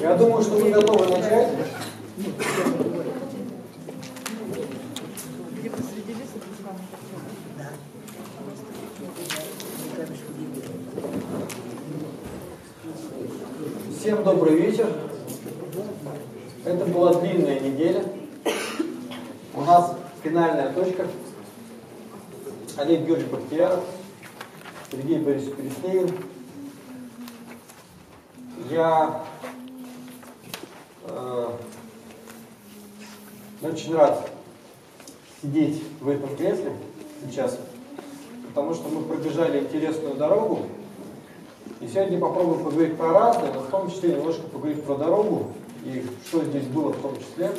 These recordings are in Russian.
Я думаю, что мы готовы начать. Всем добрый вечер. Это была длинная неделя. У нас финальная точка. Олег Георгиевич Бахтияров, Сергей Борисович Перестеин. Я э, очень рад сидеть в этом кресле сейчас, потому что мы пробежали интересную дорогу. И сегодня попробуем поговорить про разное, но в том числе немножко поговорить про дорогу и что здесь было в том числе.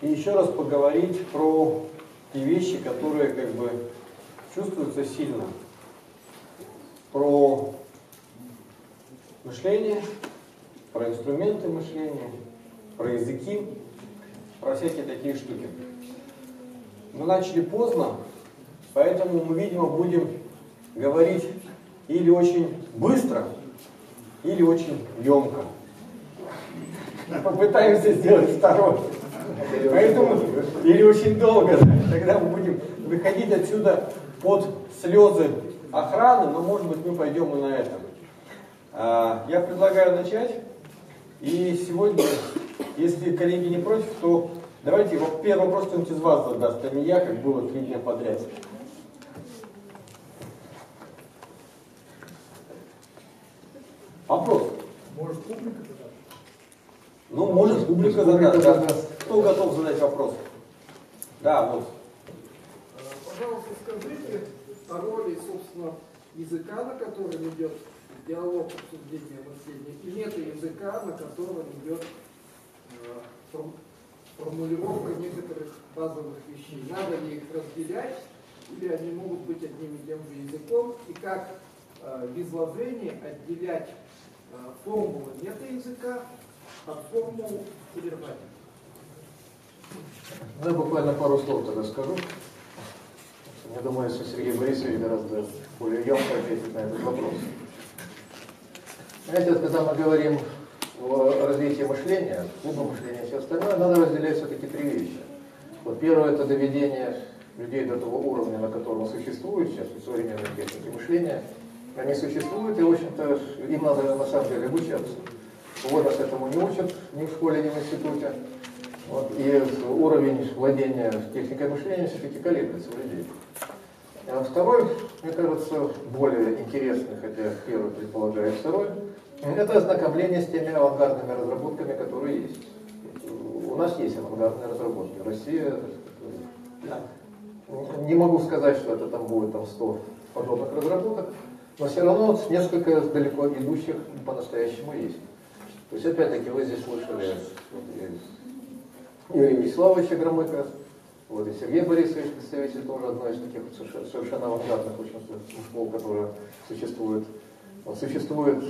И еще раз поговорить про те вещи, которые как бы чувствуются сильно. Про мышление, про инструменты мышления, про языки, про всякие такие штуки. Мы начали поздно, поэтому мы, видимо, будем говорить или очень быстро, или очень емко. Попытаемся сделать второе. Поэтому, или очень долго, тогда мы будем выходить отсюда под слезы охраны, но может быть мы пойдем и на этом. А, я предлагаю начать. И сегодня, если коллеги не против, то давайте первый вопрос кто-нибудь из вас задаст, а не я, как было три дня подряд. Вопрос. Может публика задать? Ну, может публика задать. Да. Кто готов задать вопрос? Да, вот. Пожалуйста, скажите роли, собственно, языка, на котором идет диалог, обсуждение, мышления, и мета-языка, на котором идет э, формулировка некоторых базовых вещей. Надо ли их разделять, или они могут быть одним и тем же языком, и как э, в изложении отделять э, формулы мета-языка от формул содержания. Ну, я буквально пару слов тогда скажу. Я думаю, что Сергей Борисович гораздо более емко ответит на этот вопрос. Знаете, когда мы говорим о развитии мышления, клуба мышления и все остальное, надо разделять все-таки три вещи. Вот первое – это доведение людей до того уровня, на котором существует сейчас современные техники мышления. Они существуют, и, в общем-то, им надо на самом деле обучаться. Вот нас этому не учат ни в школе, ни в институте. Вот, и уровень владения техникой мышления все-таки колеблется у людей. А второй, мне кажется, более интересный, хотя первый предполагает второй, это ознакомление с теми авангардными разработками, которые есть. У нас есть авангардные разработки. Россия, не могу сказать, что это там будет там 100 подобных разработок, но все равно несколько далеко идущих по-настоящему есть. То есть, опять-таки, вы здесь слышали Юрия Вячеславовича Громыка, вот и Сергей Борисович, представитель тоже одной из таких совершенно, авангардных очень школ, которая существует. Существует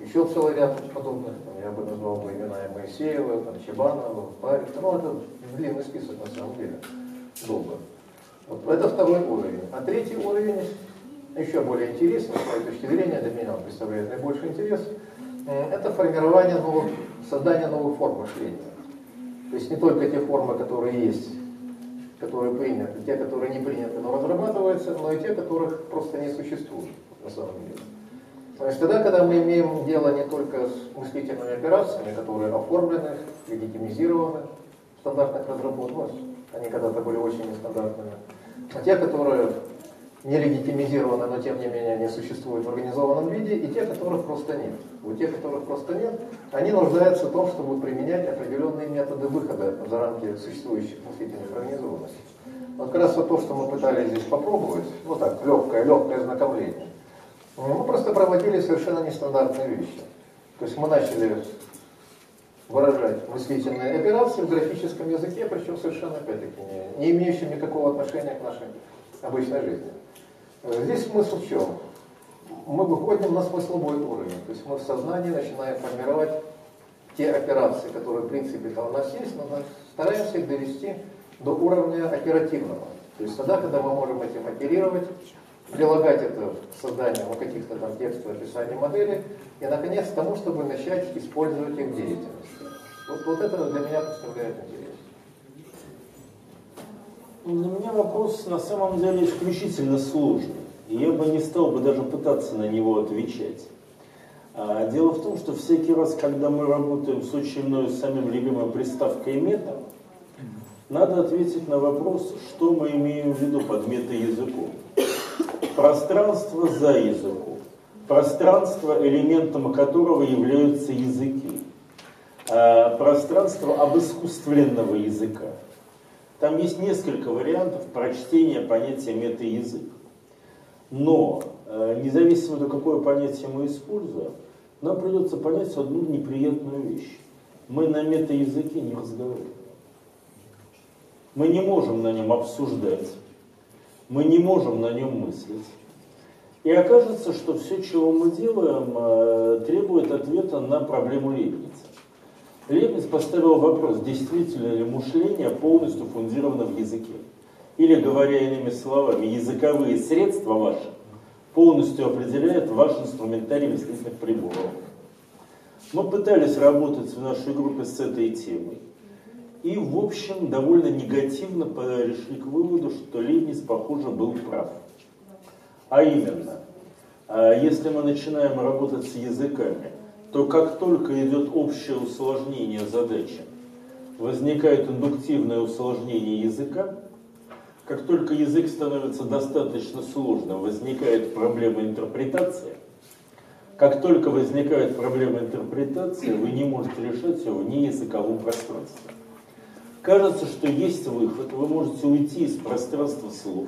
еще целый ряд подобных, там, я бы назвал бы имена и Моисеева, там, Чебанова, Парик, ну это длинный список на самом деле, долго. Вот, это второй уровень. А третий уровень, еще более интересный, с моей точки зрения, для меня он представляет наибольший интерес, это формирование новых, создание новых форм мышления. То есть не только те формы, которые есть, которые приняты, те, которые не приняты, но разрабатываются, но и те, которых просто не существует на самом деле. То есть тогда, когда мы имеем дело не только с мыслительными операциями, которые оформлены, легитимизированы стандартных разработках, они когда-то были очень нестандартными, а те, которые не легитимизированы, но тем не менее они существуют в организованном виде, и те, которых просто нет. У тех, которых просто нет, они нуждаются в том, чтобы применять определенные методы выхода за рамки существующих мыслительных организованностей. Вот как раз вот то, что мы пытались здесь попробовать, вот так, легкое, легкое знакомление, мы просто проводили совершенно нестандартные вещи. То есть мы начали выражать мыслительные операции в графическом языке, причем совершенно, опять-таки, не, не имеющим никакого отношения к нашей обычной жизни. Здесь смысл в чем? Мы выходим на смысловой уровень, то есть мы в сознании начинаем формировать те операции, которые в принципе-то у нас есть, но мы стараемся их довести до уровня оперативного. То есть тогда, когда мы можем этим оперировать, прилагать это к созданию каких-то там текстов, описания модели, и, наконец, к тому, чтобы начать использовать их в деятельности. Вот, вот это для меня представляет интерес. Для меня вопрос на самом деле исключительно сложный. И я бы не стал бы даже пытаться на него отвечать. А, дело в том, что всякий раз, когда мы работаем с очень мною самым любимой приставкой мета, надо ответить на вопрос, что мы имеем в виду под метаязыком. Пространство за языком. Пространство, элементом которого являются языки. А, пространство обыскусственного языка. Там есть несколько вариантов прочтения понятия метаязык. Но, э, независимо от какое понятие мы используем, нам придется понять одну неприятную вещь. Мы на метаязыке не разговариваем. Мы не можем на нем обсуждать, мы не можем на нем мыслить. И окажется, что все, чего мы делаем, э, требует ответа на проблему Лейбница. Лейбниц поставил вопрос, действительно ли мышление полностью фундировано в языке. Или, говоря иными словами, языковые средства ваши полностью определяют ваш инструментарий мыслительных приборов. Мы пытались работать в нашей группе с этой темой. И, в общем, довольно негативно пришли к выводу, что Лейбниц, похоже, был прав. А именно, а если мы начинаем работать с языками, то как только идет общее усложнение задачи, возникает индуктивное усложнение языка, как только язык становится достаточно сложным, возникает проблема интерпретации. Как только возникает проблема интерпретации, вы не можете решать ее вне языковом пространстве. Кажется, что есть выход. Вы можете уйти из пространства слов.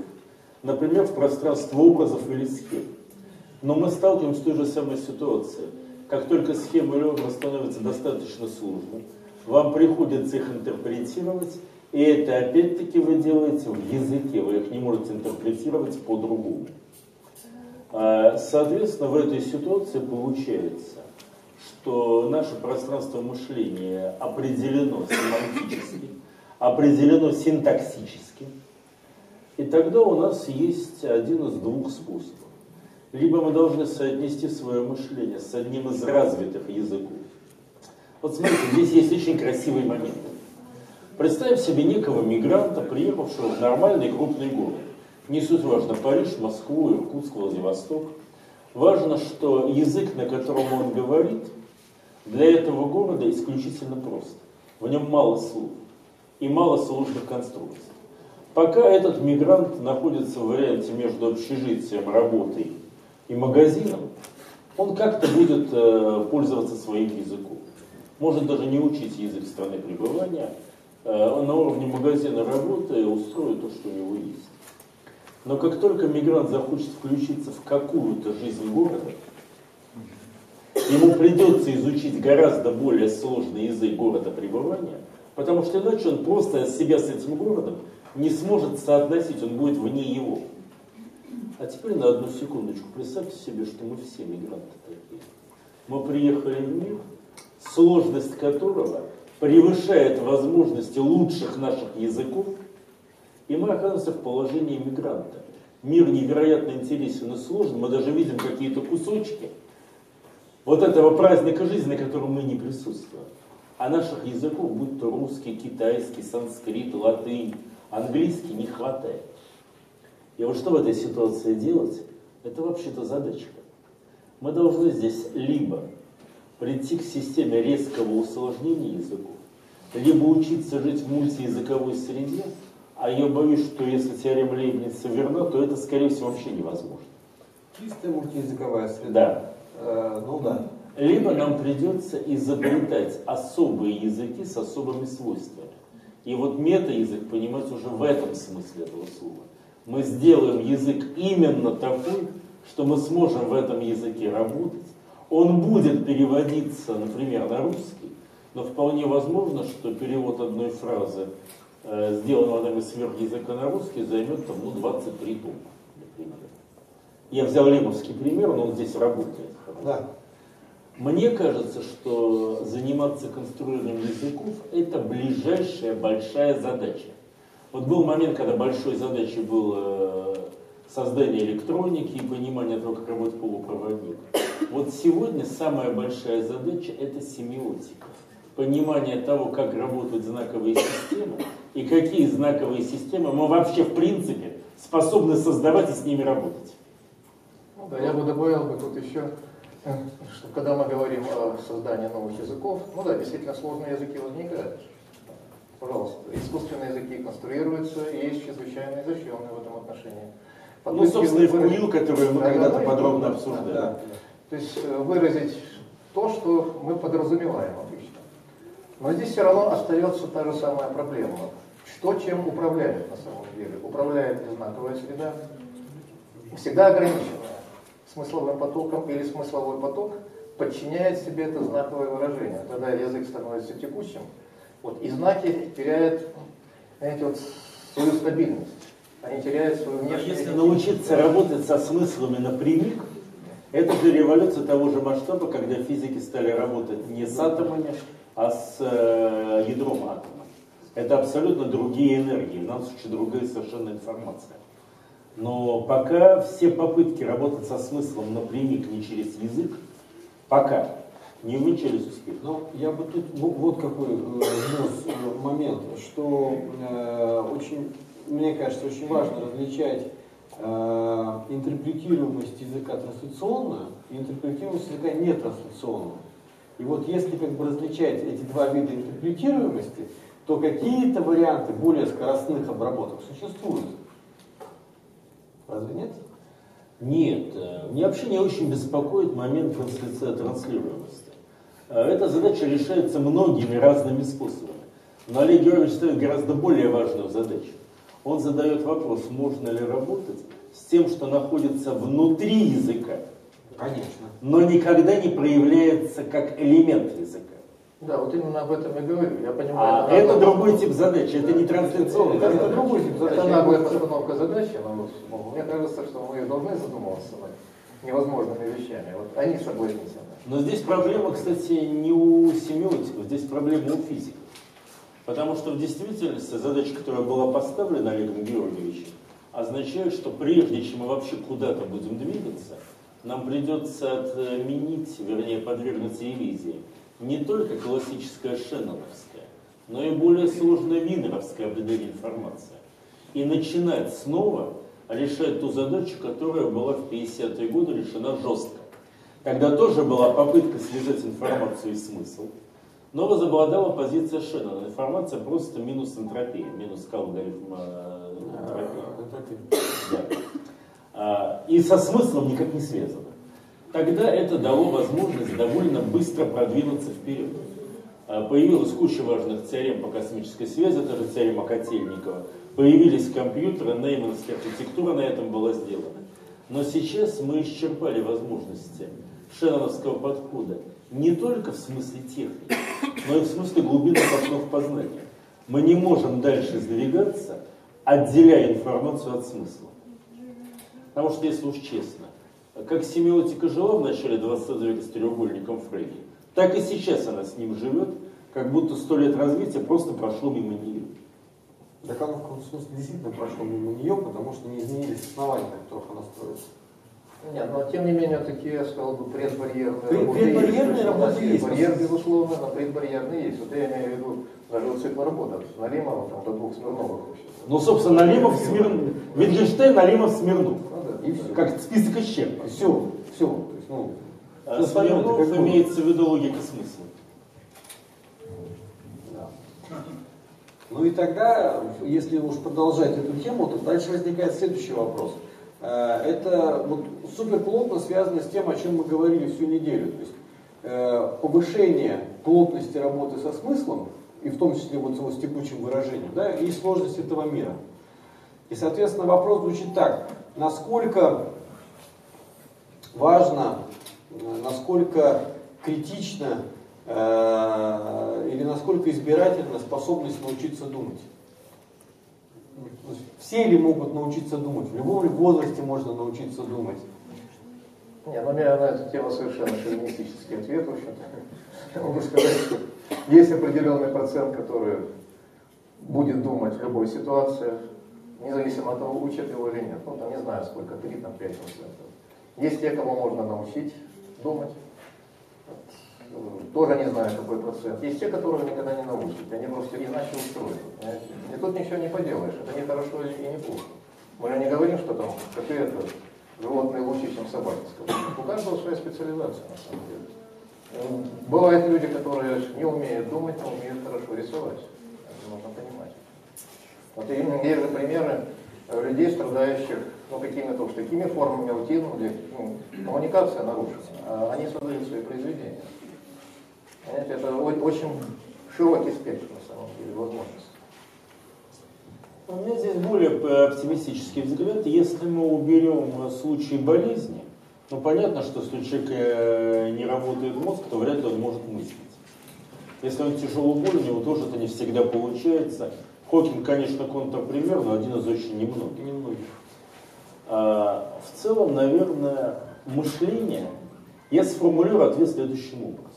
Например, в пространство образов или схем. Но мы сталкиваемся с той же самой ситуацией. Как только схема образ становится достаточно сложным, вам приходится их интерпретировать, и это опять-таки вы делаете в языке, вы их не можете интерпретировать по-другому. А, соответственно, в этой ситуации получается, что наше пространство мышления определено семантически, определено синтаксически, и тогда у нас есть один из двух способов. Либо мы должны соотнести свое мышление с одним из развитых языков. Вот смотрите, здесь есть очень красивый момент. Представим себе некого мигранта, приехавшего в нормальный крупный город. Не суть важно, Париж, Москву, Иркутск, Владивосток. Важно, что язык, на котором он говорит, для этого города исключительно прост. В нем мало слов и мало сложных конструкций. Пока этот мигрант находится в варианте между общежитием, работой и магазином, он как-то будет э, пользоваться своим языком. Может даже не учить язык страны пребывания, Э, он на уровне магазина работы устроит то, что у него есть. Но как только мигрант захочет включиться в какую-то жизнь города, ему придется изучить гораздо более сложный язык города пребывания, потому что иначе он просто себя с этим городом не сможет соотносить, он будет вне его. А теперь на одну секундочку представьте себе, что мы все мигранты такие. Мы приехали в мир, сложность которого превышает возможности лучших наших языков, и мы оказываемся в положении мигранта. Мир невероятно интересен и сложен, мы даже видим какие-то кусочки вот этого праздника жизни, на котором мы не присутствуем. А наших языков, будь то русский, китайский, санскрит, латынь, английский, не хватает. И вот что в этой ситуации делать, это вообще-то задачка. Мы должны здесь либо прийти к системе резкого усложнения языков, либо учиться жить в мультиязыковой среде, а я боюсь, что если теорема Лейбница верна, то это, скорее всего, вообще невозможно. Чистая мультиязыковая среда. Да. Э, ну да. Либо нам придется изобретать особые языки с особыми свойствами. И вот мета-язык понимать уже в этом смысле этого слова. Мы сделаем язык именно такой, что мы сможем в этом языке работать, он будет переводиться, например, на русский, но вполне возможно, что перевод одной фразы, э, сделанного нами сверх языка на русский, займет там, ну, 23 тома, например. Я взял лемовский пример, но он здесь работает. Да. Мне кажется, что заниматься конструированием языков – это ближайшая большая задача. Вот был момент, когда большой задачей было создание электроники и понимание того, как работает полупроводник. Вот сегодня самая большая задача – это семиотика. Понимание того, как работают знаковые системы и какие знаковые системы мы вообще в принципе способны создавать и с ними работать. Ну, да, я бы добавил бы тут еще, что когда мы говорим о создании новых языков, ну да, действительно сложные языки возникают. Пожалуйста, искусственные языки конструируются и есть чрезвычайно изощренные в этом отношении. Ну, собственно, и в выразить- КУИЛ, который мы Да, когда-то да, подробно да, обсуждали. да. То есть э, выразить то, что мы подразумеваем обычно. Но здесь все равно остается та же самая проблема. Что чем управляет на самом деле? Управляет ли знаковая среда? Всегда ограниченная смысловым потоком или смысловой поток подчиняет себе это знаковое выражение. Тогда язык становится текущим, вот, и знаки теряют, знаете, вот, свою стабильность. Они теряют свою А внешнюю если научиться работать со смыслами напрямик, это же революция того же масштаба, когда физики стали работать не с атомами, а с э, ядром атома. Это абсолютно другие энергии, в данном случае другая совершенно информация. Но пока все попытки работать со смыслом напрямик, не через язык, пока не увенчались успехом. Ну, я бы тут во- вот какой э, внес э, момент, что э, очень, мне кажется, очень важно различать э, интерпретируемость языка трансляционную и интерпретируемость языка нетрансляционную. И вот если как бы различать эти два вида интерпретируемости, то какие-то варианты более скоростных обработок существуют. Разве нет? Нет, э, меня вообще не очень беспокоит момент трансляции- транслируемости. Э, Эта задача решается многими разными способами. Но Олег Георгиевич ставит гораздо более важную задачу. Он задает вопрос, можно ли работать с тем, что находится внутри языка, Конечно. но никогда не проявляется как элемент языка. Да, вот именно об этом я говорю. Я понимаю, А это это другой тип задачи, это не трансляционная Это, это задача. другой тип задачи. Это наглая постановка задачи, но ну, мне кажется, что мы должны задумываться над невозможными вещами. Вот они согласятся. Но здесь проблема, кстати, не у семиотиков, здесь проблема у физиков. Потому что в действительности задача, которая была поставлена Олегом Георгиевичем, означает, что прежде чем мы вообще куда-то будем двигаться, нам придется отменить, вернее, подвергнуться ревизии не только классическая шенноновская, но и более сложная винеровская определение информации. И начинать снова решать ту задачу, которая была в 50-е годы решена жестко. Тогда тоже была попытка связать информацию и смысл, но возобладала позиция Шеннона. Информация просто минус энтропия, минус алгоритм э, энтропии. Да. А, И со смыслом никак не связано. Тогда это дало возможность довольно быстро продвинуться вперед. А, Появилась куча важных теорем по космической связи, это же теорема Котельникова. Появились компьютеры, неймановская архитектура на этом была сделана. Но сейчас мы исчерпали возможности шенноновского подхода не только в смысле техники, но и в смысле глубинных основ познания. Мы не можем дальше сдвигаться, отделяя информацию от смысла. Потому что, если уж честно, как семиотика жила в начале 20 века с треугольником Фрейда, так и сейчас она с ним живет, как будто сто лет развития просто прошло мимо нее. Так оно в каком-то смысле действительно прошло мимо нее, потому что не изменились основания, на которых она строится. Нет, но тем не менее такие, я сказал бы, предбарьерные Пред- работы предбарьерные есть. работы есть. Барьер, безусловно, но предбарьерные есть. Вот я имею в виду даже цикл работ от Налимова там, до двух Смирновых. Ну, собственно, Налимов, Смирнов, Wittgenstein, Налимов, Смирнов. Ну да. И все. Как список исчерпан. Все, все. То есть, ну, А Смирнов имеется в виду логика смысла. Ну и тогда, если уж продолжать эту тему, то дальше возникает следующий вопрос. Э, Это вот супер плотно связано с тем, о чем мы говорили всю неделю. То есть э, повышение плотности работы со смыслом, и в том числе вот с текучим выражением, да, и сложность этого мира. И, соответственно, вопрос звучит так. Насколько важно, э, насколько критично или насколько избирательна способность научиться думать? Есть Все ли могут научиться думать? В любом возрасте можно научиться думать? Не, ну у меня на эту тему совершенно шовинистический ответ, в общем-то. Могу сказать, что есть определенный процент, который будет думать в любой ситуации. независимо от того, учат его или нет. Ну, там не знаю сколько, 3, там 5 Есть те, кого можно научить думать. Тоже не знаю, какой процент. Есть те, которые никогда не научат. Они просто иначе устроены. И тут ничего не поделаешь. Это не хорошо и не плохо. Мы же не говорим, что там это животные лучше, чем собаки. У каждого своя специализация, на самом деле. Ну, бывают люди, которые не умеют думать, но умеют хорошо рисовать. Это нужно понимать. Вот именно есть же примеры людей, страдающих ну, какими-то такими формами аутизма, где ну, коммуникация нарушена, а они создают свои произведения. Понимаете, это очень широкий спектр, на самом деле, возможностей. У меня здесь более оптимистический взгляд. Если мы уберем случай болезни, ну понятно, что если у э, не работает мозг, то вряд ли он может мыслить. Если он тяжело болен, у него тоже это не всегда получается. Хокинг, конечно, контрпример, но один из очень немногих. немногих. А, в целом, наверное, мышление я сформулирую ответ следующим образом.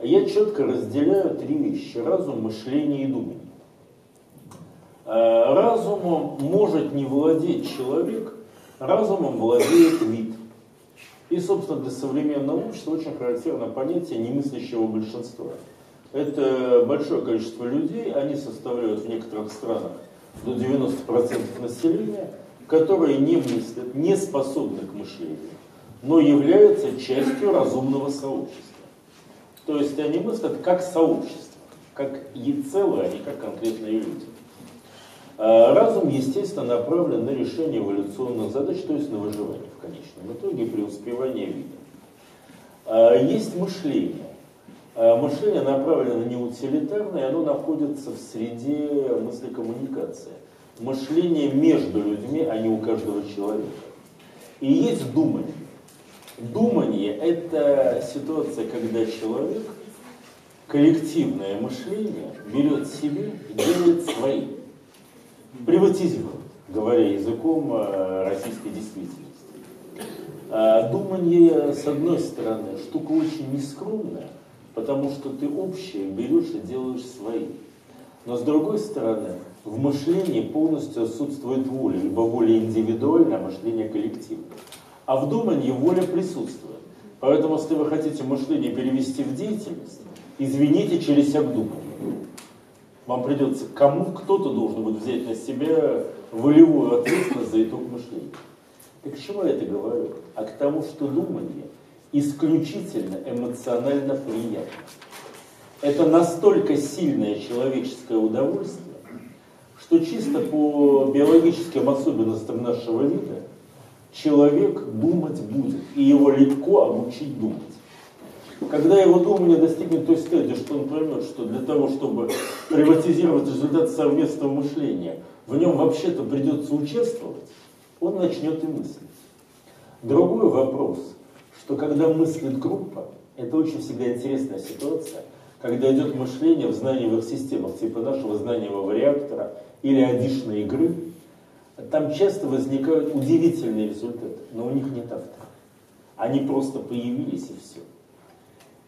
Я четко разделяю три вещи. Разум, мышление и думание. А, разумом может не владеть человек, разумом владеет вид. И, собственно, для современного общества очень характерно понятие немыслящего большинства. Это большое количество людей, они составляют в некоторых странах до 90% населения, которые не мыслят, не способны к мышлению, но являются частью разумного сообщества. То есть они мыслят как сообщество, как и а не как конкретные люди. Разум, естественно, направлен на решение эволюционных задач, то есть на выживание в конечном итоге при успевании вида. А есть мышление. А мышление направлено не утилитарное, оно находится в среде мысли коммуникации. Мышление между людьми, а не у каждого человека. И есть думание. Думание – это ситуация, когда человек коллективное мышление берет себе и делает своим приватизирован, говоря языком э, российской действительности. А думание, с одной стороны, штука очень нескромная, потому что ты общее берешь и делаешь свои. Но с другой стороны, в мышлении полностью отсутствует воля, либо воля индивидуальная, а мышление коллективное. А в думании воля присутствует. Поэтому, если вы хотите мышление перевести в деятельность, извините через себя думание. Вам придется, кому кто-то должен будет взять на себя волевую ответственность за итог мышления. И к чему я это говорю? А к тому, что думание исключительно эмоционально приятно. Это настолько сильное человеческое удовольствие, что чисто по биологическим особенностям нашего вида человек думать будет, и его легко обучить думать. Когда его думание достигнет той стадии, что он поймет, что для того, чтобы приватизировать результат совместного мышления, в нем вообще-то придется участвовать, он начнет и мыслить. Другой вопрос, что когда мыслит группа, это очень всегда интересная ситуация, когда идет мышление в знаниевых системах, типа нашего знаниевого реактора или адишной игры, там часто возникают удивительные результаты, но у них нет автора. Они просто появились и все.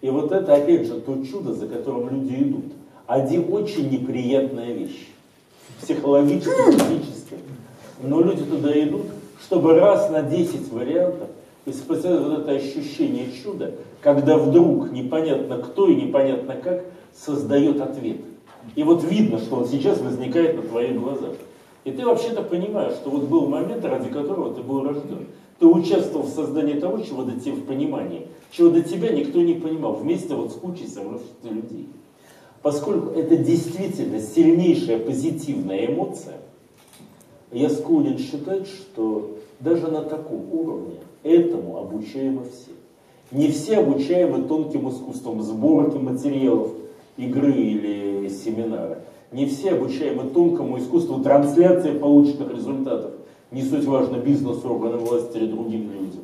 И вот это, опять же, то чудо, за которым люди идут. Один очень неприятная вещь. Психологически, физически. Но люди туда идут, чтобы раз на 10 вариантов испытать вот это ощущение чуда, когда вдруг непонятно кто и непонятно как создает ответ. И вот видно, что он сейчас возникает на твоих глазах. И ты вообще-то понимаешь, что вот был момент, ради которого ты был рожден. Ты участвовал в создании того, чего до тебя в понимании, чего до тебя никто не понимал, вместе вот с кучей собравшихся людей. Поскольку это действительно сильнейшая позитивная эмоция, я склонен считать, что даже на таком уровне этому обучаемы все. Не все обучаемы тонким искусством сборки материалов, игры или семинара. Не все обучаемы тонкому искусству трансляции полученных результатов не суть важно бизнесу, органам власти или другим людям.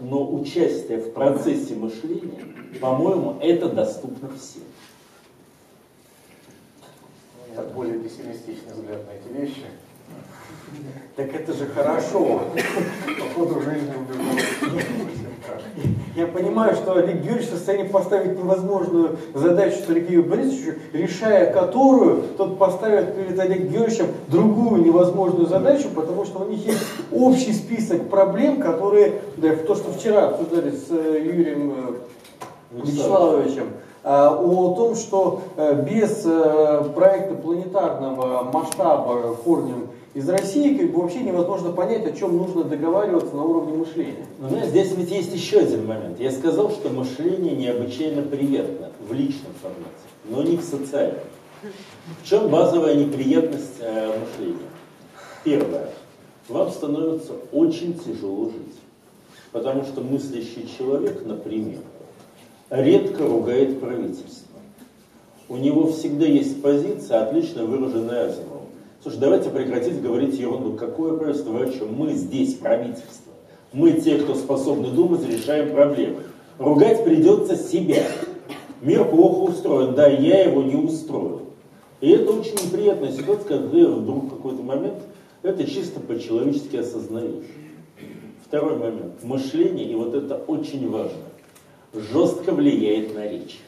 Но участие в процессе мышления, по-моему, это доступно всем. У меня более пессимистичный взгляд на эти вещи. Так это же хорошо. По ходу жизни. Я понимаю, что Олег Георгиевич в состоянии поставить невозможную задачу Сергею Борисовичу, решая которую тот поставит перед Олегом Георгиевичем другую невозможную задачу, потому что у них есть общий список проблем, которые, да, то, что вчера обсуждали с э, Юрием э, Вячеславовичем, о том, что э, без проекта планетарного масштаба корнем из России как бы вообще невозможно понять, о чем нужно договариваться на уровне мышления. Но знаешь, здесь ведь есть еще один момент. Я сказал, что мышление необычайно приятно в личном формате, но не в социальном. В чем базовая неприятность э, мышления? Первое. Вам становится очень тяжело жить. Потому что мыслящий человек, например, редко ругает правительство. У него всегда есть позиция, отлично выраженная Азимовым. Слушай, давайте прекратить говорить ерунду. Какое правительство? Вы о чем? Мы здесь правительство. Мы те, кто способны думать, решаем проблемы. Ругать придется себя. Мир плохо устроен. Да, я его не устроил. И это очень неприятная ситуация, когда вдруг в какой-то момент это чисто по-человечески осознаешь. Второй момент. Мышление, и вот это очень важно, жестко влияет на речь.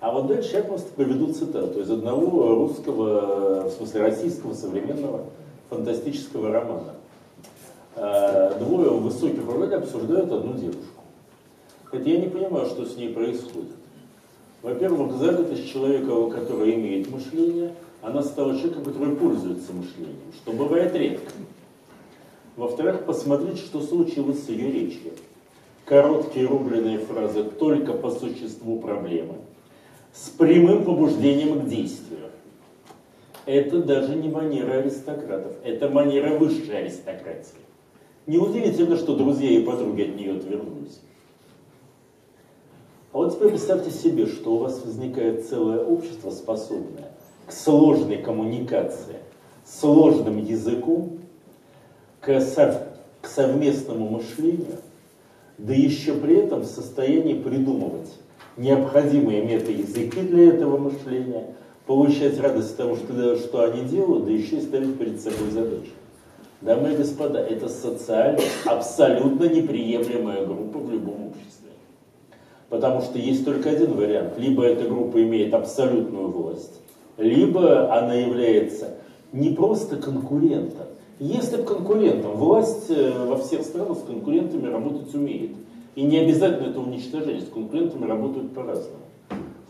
А вот дальше я просто приведу цитату из одного русского, в смысле российского современного фантастического романа. Э, двое высоких вроде обсуждают одну девушку. Хотя я не понимаю, что с ней происходит. Во-первых, занятость человека, который имеет мышление, она стала человеком, который пользуется мышлением, что бывает редко. Во-вторых, посмотреть, что случилось с ее речью. Короткие рубленые фразы только по существу проблемы – с прямым побуждением к действию. Это даже не манера аристократов, это манера высшей аристократии. Неудивительно, что друзья и подруги от нее отвернулись. А вот теперь представьте себе, что у вас возникает целое общество, способное к сложной коммуникации, сложным языку, к, сов к совместному мышлению, да еще при этом в состоянии придумывать необходимые метаязыки для этого мышления, получать радость от того, что, что они делают, да еще и ставить перед собой задачи. Дамы и господа, это социально абсолютно неприемлемая группа в любом обществе. Потому что есть только один вариант. Либо эта группа имеет абсолютную власть, либо она является не просто конкурентом. Если бы конкурентом, власть э, во всех странах с конкурентами работать умеет. И не обязательно это уничтожение, с конкурентами работают по-разному.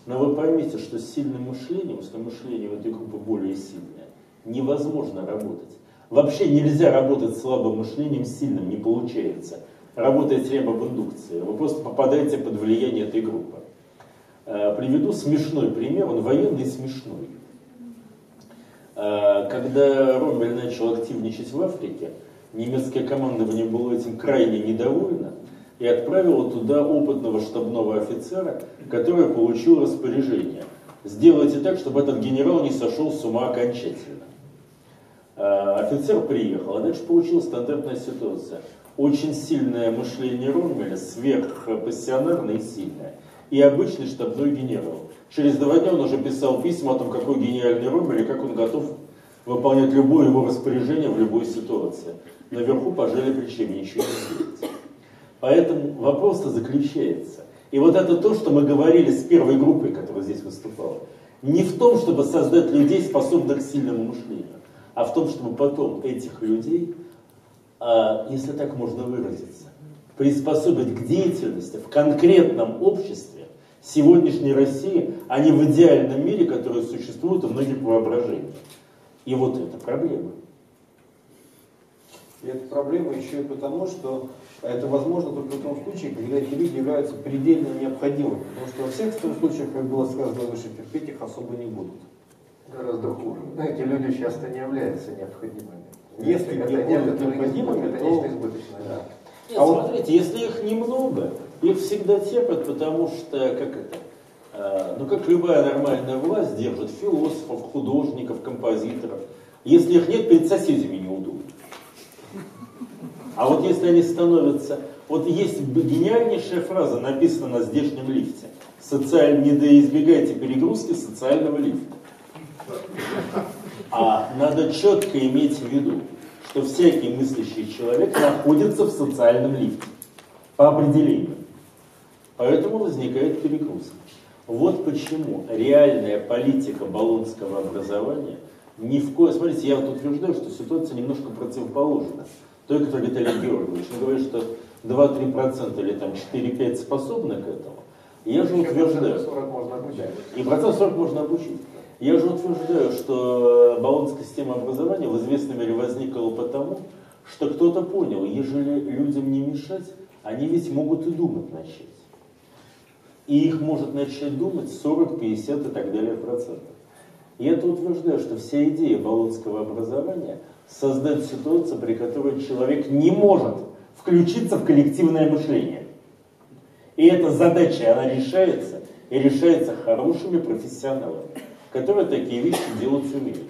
Но вы поймите, что с сильным мышлением, если мышление в этой группе более сильное, невозможно работать. Вообще нельзя работать слабым мышлением, сильным, не получается. Работает прямо в индукции. Вы просто попадаете под влияние этой группы. Э, приведу смешной пример, он военный смешной. Э, когда Роммель начал активничать в Африке, немецкое командование было этим крайне недовольно, и отправила туда опытного штабного офицера, который получил распоряжение. Сделайте так, чтобы этот генерал не сошел с ума окончательно. А, офицер приехал, а дальше получилась стандартная ситуация. Очень сильное мышление Роммеля, сверхпассионарное и сильное. И обычный штабной генерал. Через два дня он уже писал письма о том, какой гениальный Роммель и как он готов выполнять любое его распоряжение в любой ситуации. Наверху пожали плечами, ничего не сделать. Поэтому вопрос-то заключается. И вот это то, что мы говорили с первой группой, которая здесь выступала. Не в том, чтобы создать людей, способных к сильному мышлению, а в том, чтобы потом этих людей, а, если так можно выразиться, приспособить к деятельности в конкретном обществе сегодняшней России, а не в идеальном мире, который существует у многих воображений. И вот это проблема. И это проблема еще и потому, что это возможно только в том случае, когда эти люди являются предельно необходимыми. Потому что во всех остальных случаях, как было сказано выше, терпеть их особо не будут. Гораздо хуже. Но эти люди часто не являются необходимыми. Если это не будут необходимыми, это то... нечто избыточное. Да. Нет, а смотрите, вот... если их немного, их всегда терпят, потому что, как это, э, ну как любая нормальная власть держит философов, художников, композиторов. Если их нет, перед соседями неудобно. А вот если они становятся... Вот есть гениальнейшая фраза, написана на здешнем лифте. Социаль... Не избегайте перегрузки социального лифта. А надо четко иметь в виду, что всякий мыслящий человек находится в социальном лифте. по определению. Поэтому возникает перегрузка. Вот почему реальная политика болонского образования ни в коем... Смотрите, я вот утверждаю, что ситуация немножко противоположна. Той, который Виталий Георгиевич. Он говорит, что 2-3% или там 4-5 способны к этому. Я же утверждаю... 40 можно обучать. И процент 40 можно обучить. Я же утверждаю, что баллонская система образования в известной мере возникла потому, что кто-то понял, ежели людям не мешать, они ведь могут и думать начать. И их может начать думать 40, 50 и так далее процентов. И это утверждаю, что вся идея болонского образования создать ситуацию, при которой человек не может включиться в коллективное мышление. И эта задача, она решается, и решается хорошими профессионалами, которые такие вещи делать умеют.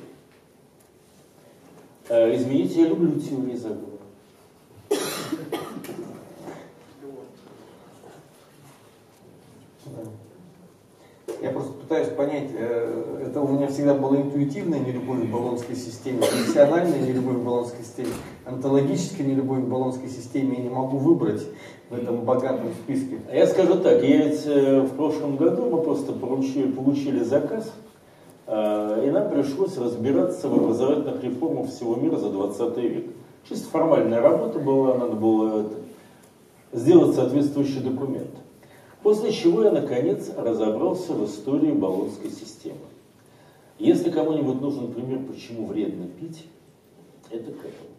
Э, извините, я люблю теории заговора. Я просто пытаюсь понять, э, это у меня всегда было интуитивная нелюбовь к баллонской системе, профессиональная нелюбовь к баллонской системе, онтологическая нелюбовь к баллонской системе, я не могу выбрать в этом богатом списке. А Я скажу так, я ведь э, в прошлом году мы просто поручили, получили заказ, э, и нам пришлось разбираться в образовательных реформах всего мира за 20 век. Чисто формальная работа была, надо было сделать соответствующий документ. После чего я, наконец, разобрался в истории баллонской системы. Если кому-нибудь нужен пример, почему вредно пить, это к этому.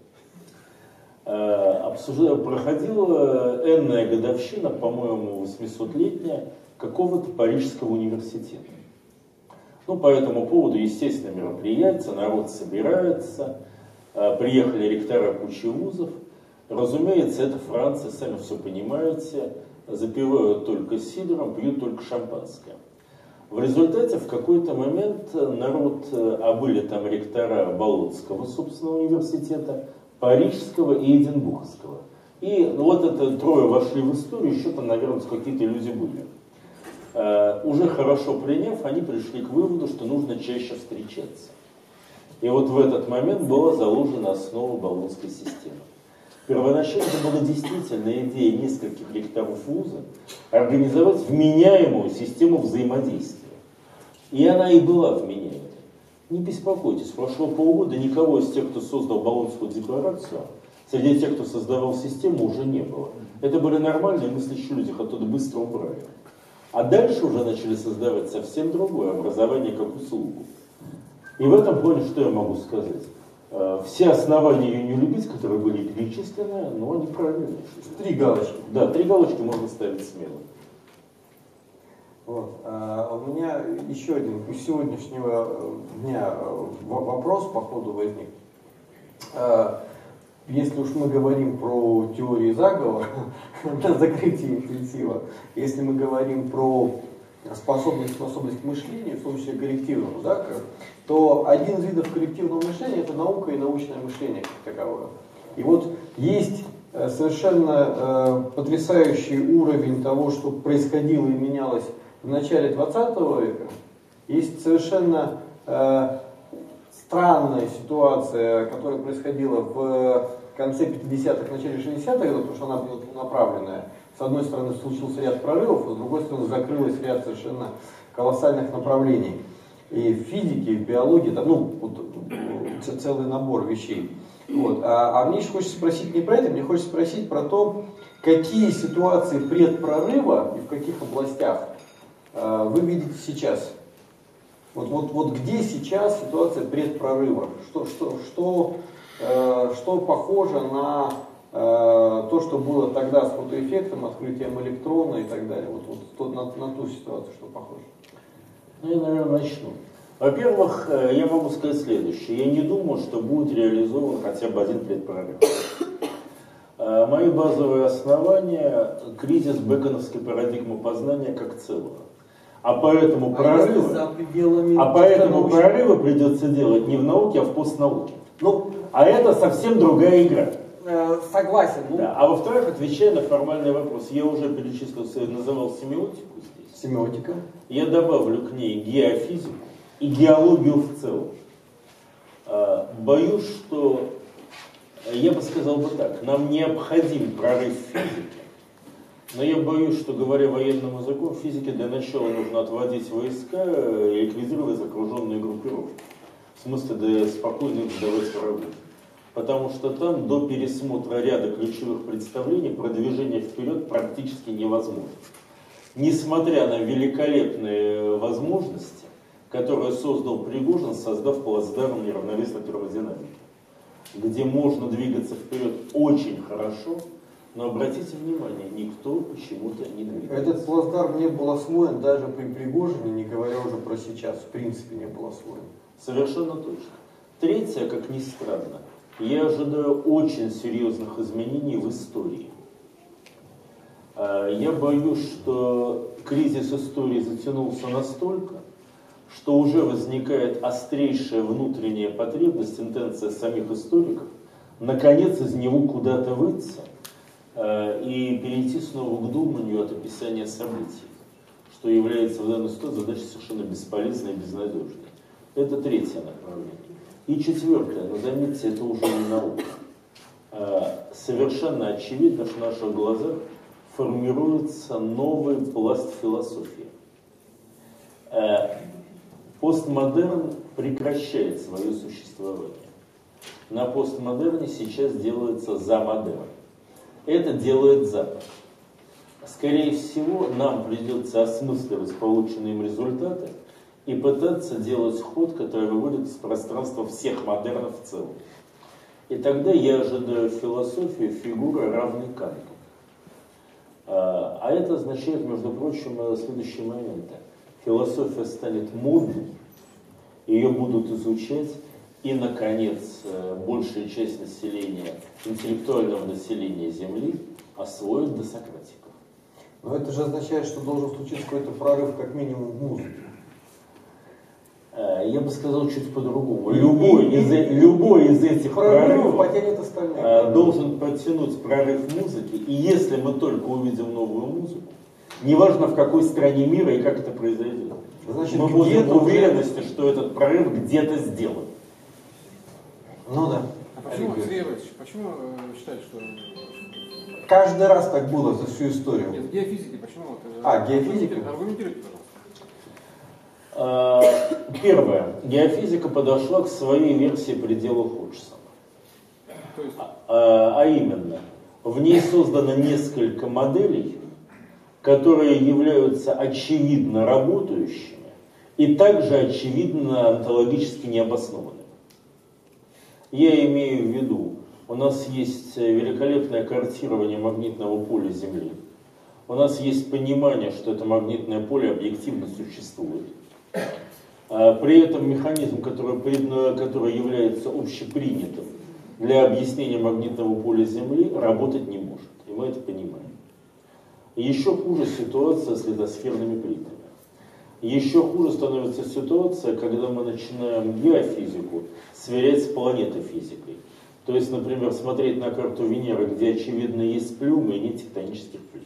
Э, обсужда- Проходила энная годовщина, по-моему, 800-летняя, какого-то Парижского университета. Ну, по этому поводу, естественно, мероприятие, народ собирается, э, приехали ректора кучи вузов. Разумеется, это Франция, сами все понимаете, запивают только сидром, пьют только шампанское. В результате в какой-то момент народ, э, а были там ректора Болотского, собственно, университета, Парижского и Эдинбургского. И вот это трое вошли в историю, еще там, наверное, какие-то люди были. Э, уже хорошо приняв, они пришли к выводу, что нужно чаще встречаться. И вот в этот момент была заложена основа Болонской системы. Первоначально была действительно идея нескольких ректоров вуза организовать вменяемую систему взаимодействия. И она и была вменяемой. Не беспокойтесь, прошло полгода, никого из тех, кто создал Болонскую декларацию, среди тех, кто создавал систему, уже не было. Это были нормальные мыслящие люди, их оттуда быстро убрали. А дальше уже начали создавать совсем другое образование как услугу. И в этом плане что я могу сказать? Э, Все основания ее не любить, которые были перечислены, но они правильные. Три галочки. Да, три галочки можно ставить смело. Вот. А у меня еще один из сегодняшнего э, дня э, вопрос по ходу возник. Если уж мы говорим про теории заговора на закрытии интенсива, если мы говорим про способность, способность к мышлению, в том числе коллективному, да, то один из видов коллективного мышления это наука и научное мышление как таковое. И вот есть э, совершенно э, потрясающий уровень того, что происходило и менялось в начале 20 века. Есть совершенно э, странная ситуация, которая происходила в конце 50-х, начале 60-х годов, потому что она была направленная. С одной стороны случился ряд прорывов, а с другой стороны закрылось ряд совершенно колоссальных направлений. И в физике, и в биологии, там, ну, вот, ц- целый набор вещей. Вот. А, а мне еще хочется спросить не про это, мне хочется спросить про то, какие ситуации предпрорыва и в каких областях э, вы видите сейчас. Вот, вот, вот где сейчас ситуация предпрорыва? Что, что, что, э, что похоже на э, то, что было тогда с фотоэффектом, открытием электрона и так далее? Вот, вот на, на ту ситуацию, что похоже? Ну, я, наверное, начну. Во-первых, э, я могу сказать следующее. Я не думаю, что будет реализован хотя бы один предпрорыв. Э, Мои базовые основания – кризис бэконовской парадигмы познания как целого. А поэтому прорывы, пределами а поэтому прорывы придется делать не в науке, а в постнауке. Ну, А это совсем другая игра. Э, согласен. Ну, Да. А во-вторых, отвечая на формальный вопрос, я уже перечислил, называл семиотику здесь. Семиотика. Я добавлю к ней геофизику и геологию в целом. А, Боюсь, что, я бы сказал бы так, нам необходим прорыв в физике. Но я боюсь, что говоря военным языком, физике для начала нужно отводить войска и ликвидировать окруженные группировки. В смысле, да спокойно их сдавать врагу. Потому что там до пересмотра ряда ключевых представлений продвижение вперед практически невозможно. Несмотря на великолепные возможности, которые создал Пригожин, создав плацдарм неравновесной термодинамики, где можно двигаться вперед очень хорошо, но обратите внимание, никто почему-то не двигается. Этот плацдарм не был освоен даже при Пригожине, не говоря уже про сейчас, в принципе не был освоен. Совершенно точно. Третье, как ни странно, я ожидаю очень серьезных изменений в истории. А, я боюсь, что кризис истории затянулся настолько, что уже возникает острейшая внутренняя потребность, интенция самих историков, наконец из него куда-то выйти Э, и перейти снова к думанию от описания событий, что является в данной ситуации задачей совершенно бесполезной и безнадежной. Это третье направление. И четвертое, но заметьте, это уже не наука. Э, совершенно очевидно, что в наших глазах формируется новый пласт философии. Э, постмодерн прекращает свое существование. На постмодерне сейчас делается за модерн. Это делает Запад. Скорее всего, нам придется осмысливать полученные им результаты и пытаться делать ход, который выводит из пространства всех модернов в целом. И тогда я ожидаю философию фигуры равной Канту. А, а это означает, между прочим, следующие моменты. Философия станет модной, ее будут изучать и, наконец, э, большая часть населения, интеллектуального населения Земли освоит досократиков. Но это же означает, что должен случиться какой-то прорыв, как минимум, в музыке. Э, я бы сказал чуть по-другому. Любой, из, любой из этих прорывов потянет остальные. Э, должен подтянуть прорыв музыки. И если мы только увидим новую музыку, неважно в какой стране мира и как это произойдет, Значит, мы будем уверенности, что этот прорыв где-то сделан. Ну да. А почему, Сергей Иванович, почему э, считаете, что... Каждый раз так было за всю историю. Нет, геофизики, почему? Э, а, геофизика? Аргументируйте, пожалуйста. А, первое. Геофизика подошла к своей версии предела Ходжсона. а, а именно, в ней создано несколько моделей, которые являются очевидно работающими и также очевидно онтологически необоснованными. Я имею в виду, у нас есть великолепное картирование магнитного поля Земли. У нас есть понимание, что это магнитное поле объективно существует. А при этом механизм, который, который является общепринятым для объяснения магнитного поля Земли, работать не может. И мы это понимаем. Еще хуже ситуация с литосферными плитами. Еще хуже становится ситуация, когда мы начинаем геофизику сверять с планетофизикой. То есть, например, смотреть на карту Венеры, где очевидно есть плюмы и нет тектонических плит.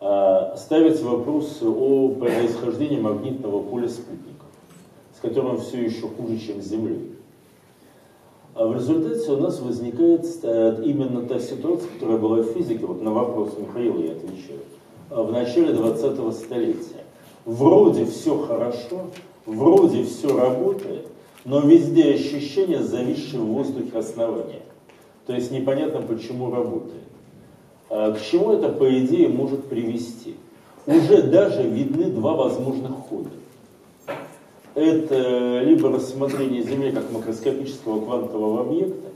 А, ставить вопросы о происхождении магнитного поля спутников, с которым все еще хуже, чем с Землей. А в результате у нас возникает э, именно та ситуация, которая была в физике, вот на вопрос Михаила я отвечаю, а, в начале 20-го столетия вроде все хорошо, вроде все работает, но везде ощущение зависшее в воздухе основания. То есть непонятно, почему работает. А к чему это, по идее, может привести? Уже даже видны два возможных хода. Это либо рассмотрение Земли как макроскопического квантового объекта,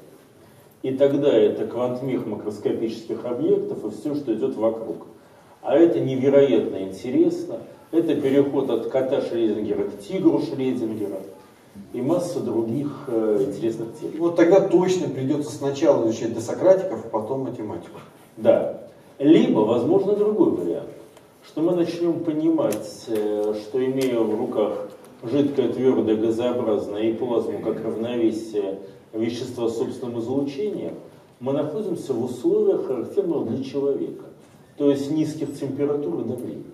и тогда это квантмех макроскопических объектов и все, что идет вокруг. А это невероятно интересно – это переход от кота Шрёдингера к тигру Шрёдингера и масса других э, интересных тем. Вот тогда точно придется сначала изучать досократиков, а потом математику. Да. Либо, возможно, другой вариант, что мы начнем понимать, э, что имея в руках жидкое, твердое, газообразное и плазму как равновесие вещества с собственным излучением, мы находимся в условиях, характерных для человека, то есть низких температур и давлений.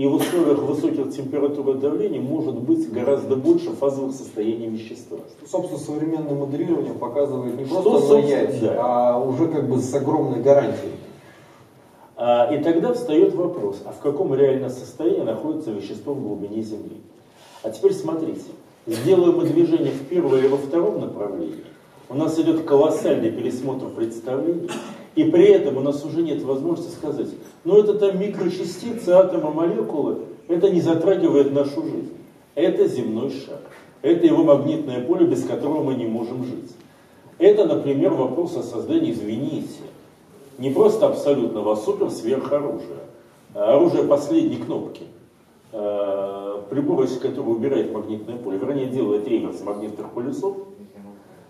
И в условиях высоких температур и давлений может быть гораздо больше фазовых состояний вещества. Собственно, современное моделирование показывает не просто что, на яйца, да. а уже как бы с огромной гарантией. А, и тогда встает вопрос, а в каком реальном состоянии находится вещество в глубине Земли? А теперь смотрите, сделаем мы движение в первом или во втором направлении, у нас идет колоссальный пересмотр представлений, и при этом у нас уже нет возможности сказать, ну это там микрочастицы, атомы, молекулы, это не затрагивает нашу жизнь. Это земной шар. Это его магнитное поле, без которого мы не можем жить. Это, например, вопрос о создании, извините, не просто абсолютного, а супер сверхоружия. Оружие последней кнопки. Э, прибор, который убирает магнитное поле, вернее, делает реверс магнитных полюсов.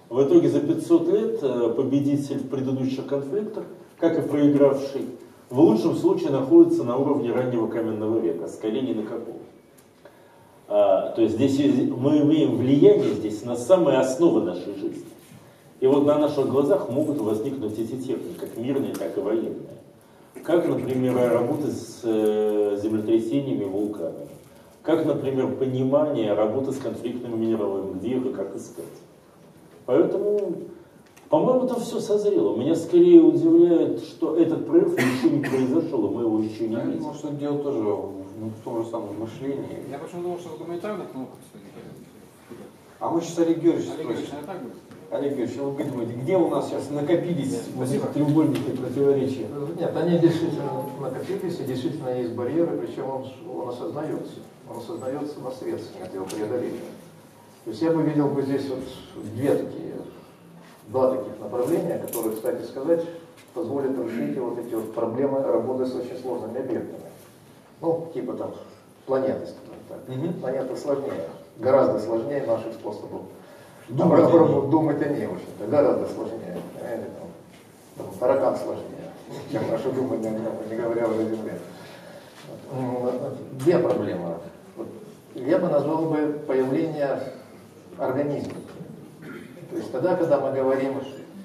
В итоге за 500 лет э, победитель в предыдущих конфликтах, как и проигравший, в лучшем случае находится на уровне раннего каменного века, скорее не на каком. А, то есть здесь мы имеем влияние здесь на самые основы нашей жизни. И вот на наших глазах могут возникнуть эти техники, как мирные, так и военные. Как, например, работа с э, землетрясениями, вулканами. Как, например, понимание работы с конфликтными минералами, где их и как искать. Поэтому, по-моему, там все созрело. Меня скорее удивляет, что этот проект еще не произошел, и мы его еще не видим. Может, это дело тоже ну, в том же самом мышлении. Я почему думал, что гуманитарная кнопка, кстати. А мы сейчас Олег Георгиевич Олег а так будет? Олег Георгиевич, вы как думаете, где у нас сейчас накопились вот эти треугольники противоречия? Нет, они действительно накопились, и действительно есть барьеры, причем он, он осознается. Он осознается на средстве его преодоления. То есть я бы видел бы здесь вот две такие, два таких направления, которые, кстати сказать, позволят решить вот эти вот проблемы работы с очень сложными объектами. Ну, типа там планеты, скажем так. Мгм. Планета сложнее, гораздо сложнее наших способов. Думать Там, о думать, думать о ней, в общем-то, гораздо сложнее. Понимаете, там, там таракан сложнее, чем наше думание, не говоря уже о Земле. М, Две проблемы. Вот Я бы назвал бы появление организмов. То есть тогда, когда мы говорим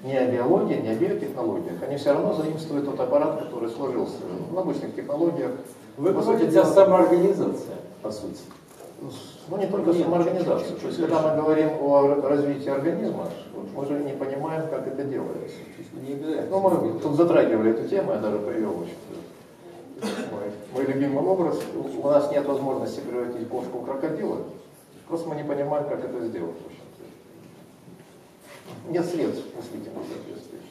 не о биологии, не о биотехнологиях, они все равно заимствуют тот аппарат, который сложился в научных технологиях. Вы По сути говорите о дела, самоорганизации, по сути. ну не только самоорганизацию. То есть когда мы говорим о развитии организма, мы же не понимаем, как это делается. Не обязательно. Ну, мы тут затрагивали эту тему, я даже привел очень мой, мой любимый образ. У нас нет возможности превратить кошку в крокодила. Просто мы не понимаем, как это сделать. в общем-то. Нет средств действительно соответствующих.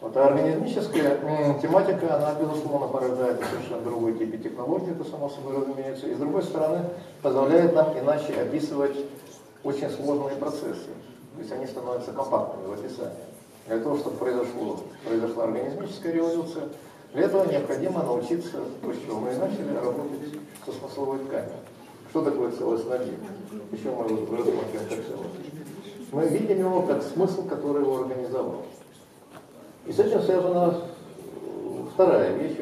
Вот, а организмическая тематика, она, безусловно, порождает совершенно другой тип технологий, это само собой разумеется, и с другой стороны, позволяет нам иначе описывать очень сложные процессы. То есть они становятся компактными в описании. Для того, чтобы произошло, произошла организмическая революция, для этого необходимо научиться, то, с чего мы и начали, работать со смысловой тканью. Что такое объект? Почему мы его рассматриваем как целостный? Мы видим его как смысл, который его организовал. И с этим связана вторая вещь,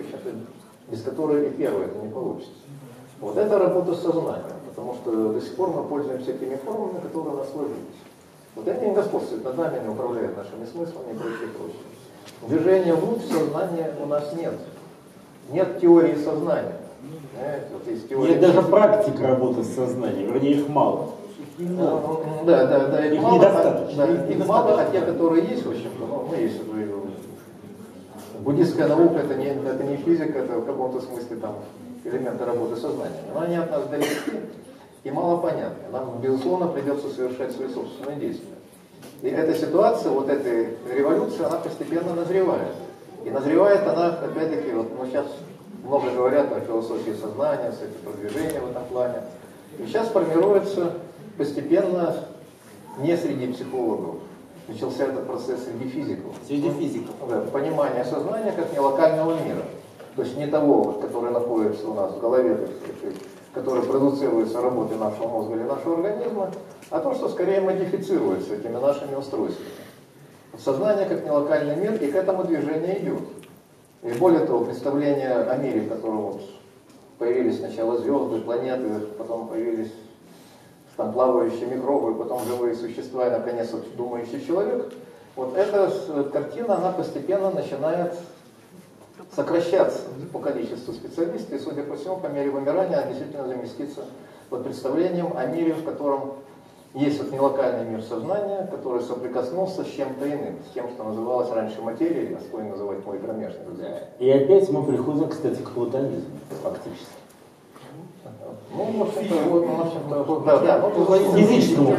без которой и первая это не получится. Вот это работа с сознанием, потому что до сих пор мы пользуемся теми формами, которые у нас сложились. Вот это не господствует над нами, не управляет нашими смыслами и прочее, прочее. Движения внутрь сознания у нас нет. Нет теории сознания. Знаете, вот есть теория... Нет даже практик работы с сознанием, вернее их мало. Ну, Да, да, да, их, Их мало, недостаточно. а- да, их мало, а те, которые есть, в общем-то, ну, ну, есть это, э, буддистская наука, это не, это не физика, это в каком-то смысле там элементы работы сознания. Но они от нас далеки и мало понятны. Нам, безусловно, придется совершать свои собственные действия. И эта ситуация, вот эта революция, она постепенно назревает. И назревает она, опять-таки, вот мы сейчас много говорят о философии сознания, кстати, продвижении в этом плане. И сейчас формируется постепенно не среди психологов, начался этот процесс среди физиков. Среди физиков. Да, понимание сознания как не локального мира. То есть не того, который находится у нас в голове, так сказать, который продуцируется работой нашего мозга или нашего организма, а то, что скорее модифицируется этими нашими устройствами. Сознание как не локальный мир, и к этому движение идет. И более того, представление о мире, в котором вот появились сначала звезды, планеты, потом появились там плавающие микробы, потом живые существа и, наконец, вот думающий человек, вот эта с- картина, она постепенно начинает сокращаться по количеству специалистов, и, судя по всему, по мере вымирания она действительно заместится под представлением о мире, в котором есть вот нелокальный мир сознания, который соприкоснулся с чем-то иным, с тем, что называлось раньше материей, а стоит называть мой кромешный. И опять мы приходим, кстати, к платонизму, фактически. Ну, общем-то, вот, в общем-то, да, да, ну, К физическому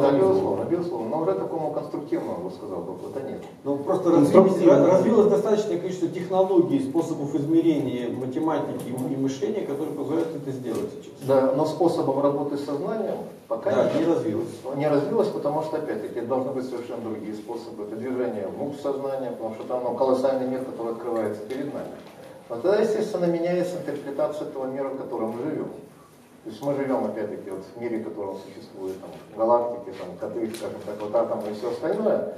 да, безусловно, безусловно, но уже такому конструктивному, я бы сказал, бы, платонизму. Ну, просто развилось, достаточное количество технологий, способов измерения математики и мышления, которые позволяют это сделать сейчас. Да, но способом работы с сознанием пока Да, нет. не развилось. Не развилось, потому что, опять-таки, это должны быть совершенно другие способы. Это движение внутрь сознания, потому что там ну, колоссальный мир, который открывается перед нами. Тогда, естественно, меняется интерпретация этого мира, в котором мы живем. То есть мы живем, опять-таки, вот в мире, в котором существуют там, галактики, там, коты, скажем так, вот атомы и все остальное.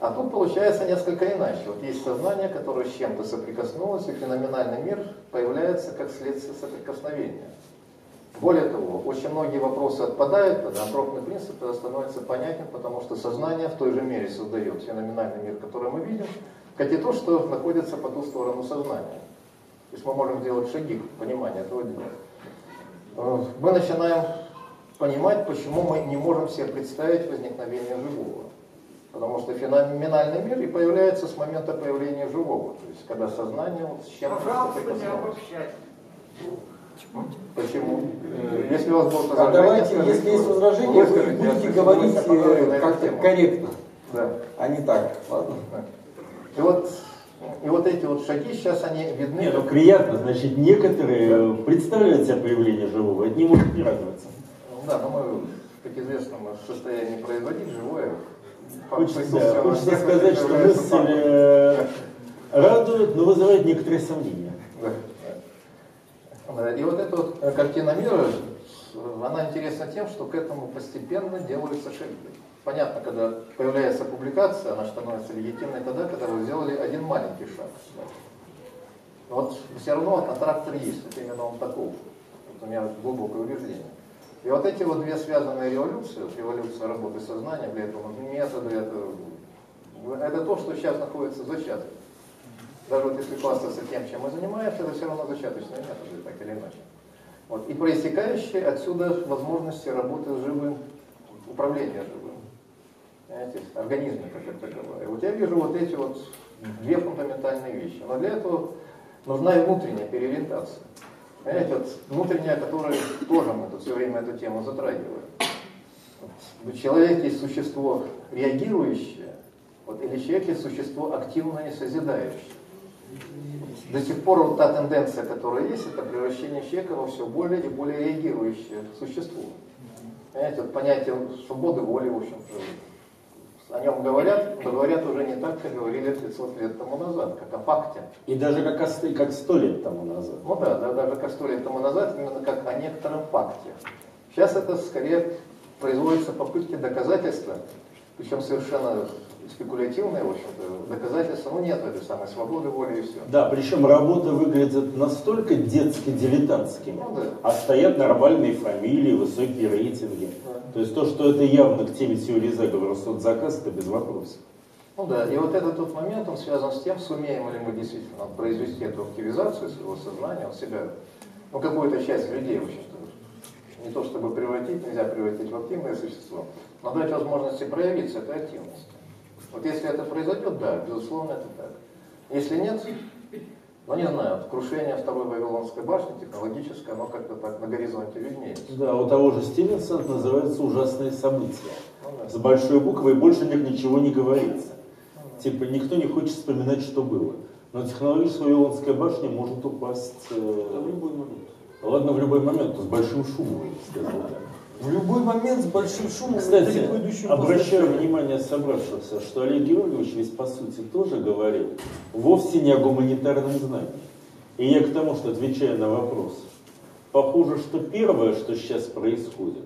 А тут получается несколько иначе. Вот есть сознание, которое с чем-то соприкоснулось, и феноменальный мир появляется как следствие соприкосновения. Более того, очень многие вопросы отпадают, тогда антропный принцип тогда становится понятен, потому что сознание в той же мере создает феноменальный мир, который мы видим, как и то, что находится по ту сторону сознания. То есть мы можем сделать шаги к пониманию этого дела. Э, Мы начинаем понимать, почему мы не можем себе представить возникновение живого. Потому что феноменальный мир и появляется с момента появления живого. То есть когда сознание вот с чем-то Пожалуйста, не соприкоснулось. обобщать. Почему? Э, Если у вас будут А возражения, давайте, скажите, если есть вы возражения, вы будете говорить э, как-то корректно, Да. а не так. Ладно? И вот, и вот эти вот шаги сейчас они видны. Не, ну приятно, значит, некоторые представляют себе появление живого, не может не радоваться. Да, но мы, как известно, мы в состоянии производить живое. Хочется, нас хочется сказать, что мысль э, радует, но вызывает некоторые сомнения. Да. Да, И вот эта вот картина мира, она интересна тем, что к этому постепенно делаются шаги. Понятно, когда появляется публикация, она становится легитимной тогда, когда вы сделали один маленький шаг. Но вот все равно аттрактор есть, вот именно он таков. Вот у меня глубокое убеждение. И вот эти вот две связанные революции, вот революция работы сознания, для этого методы, это, это то, что сейчас находится в зачатке. Даже вот если хвастаться тем, чем мы занимаемся, это все равно зачаточные методы, так или иначе. Вот. И проистекающие отсюда возможности работы с живым, управления живым. Понимаете, организмом как таковое. И вот я вижу вот эти вот две фундаментальные вещи. Но для этого нужна и внутренняя переориентация. Понимаете, вот внутренняя, которая тоже мы тут все время эту тему затрагиваем. Вот человек есть существо реагирующее, вот, или человек есть существо активное и созидающее. До сих пор вот та тенденция, которая есть, это превращение человека во все более и более реагирующее существо. Понимаете, вот понятие свободы воли, в общем-то, о нем говорят, но говорят уже не так, как говорили 500 лет тому назад, как о факте. И даже как, ост- как сто лет тому назад. Ну да, да, даже как сто лет тому назад, именно как о некотором факте. Сейчас это скорее производятся попытки доказательства, причем совершенно спекулятивные, в общем-то, доказательства, ну нет этой самой свободы воли и все. Да, причем работа выглядит настолько детски-дилетантскими, Ну да. а стоят нормальные фамилии, высокие рейтинги. Да. То есть то, что это явно к теме теории заговора соцзаказ, это без вопросов. Ну да, и вот этот вот момент, он связан с тем, сумеем ли мы действительно произвести эту активизацию своего сознания, он себя, ну какую-то часть людей, в общем-то, не то чтобы превратить, нельзя превратить в активное существо, но дать возможности проявиться этой активности. Вот если это произойдет, да, безусловно, это так. Если нет, ну не знаю, вот крушение второй Вавилонской башни технологическое, оно как-то так на горизонте виднеется. Да, у того же Стивенсона это называется «Ужасные события». Ну да. С большой буквы и больше ни- ничего не говорится. Типа никто не хочет вспоминать, что было. Но технологическая Вавилонская башня может упасть... э, В любой момент. Ладно, в любой момент, то с большим шумом, я бы сказал так. В любой момент с большим шумом, Кстати, обращаю внимание собравшихся, что Олег Георгиевич ведь по сути тоже говорил вовсе не о гуманитарном знании. И я к тому, что отвечаю на вопрос. Похоже, что первое, что сейчас происходит,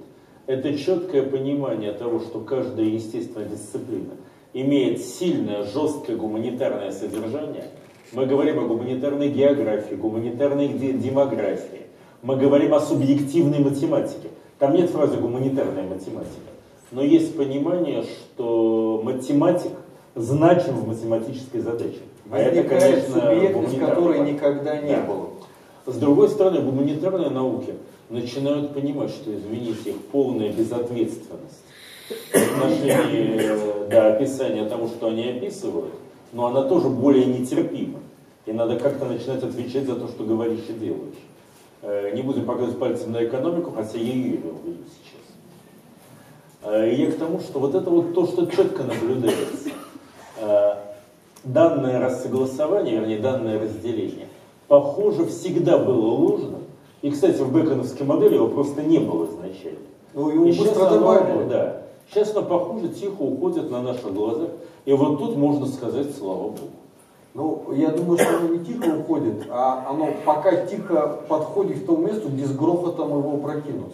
это четкое понимание того, что каждая естественная дисциплина имеет сильное, жесткое гуманитарное содержание. Мы говорим о гуманитарной географии, гуманитарной де- демографии. Мы говорим о субъективной математике. Там нет фразы гуманитарная математика. Но есть понимание, что математик значим в математической задаче. А это, конечно, субъектность, которой никогда не Да. было. С другой стороны, гуманитарные науки начинают понимать, что, извините, их полная безответственность в отношении да, описания тому, что они описывают, но она тоже более нетерпима. И надо как-то начинать отвечать за то, что говоришь и делаешь. Э, не будем показывать пальцем на экономику, хотя я ее имел в виду сейчас. Э, и я к тому, что вот это вот то, что четко наблюдается. Данное рассогласование, вернее, данное разделение, похоже, всегда было ложным. И, кстати, в бэконовской модели его просто не было изначально. Ну, его И быстро сейчас оно, добавили. да, сейчас оно похоже, тихо уходит на наших глазах. И вот тут можно сказать, слава Богу. Ну, я думаю, что оно не тихо уходит, а оно пока тихо подходит к тому месту, где с грохотом его прокинут.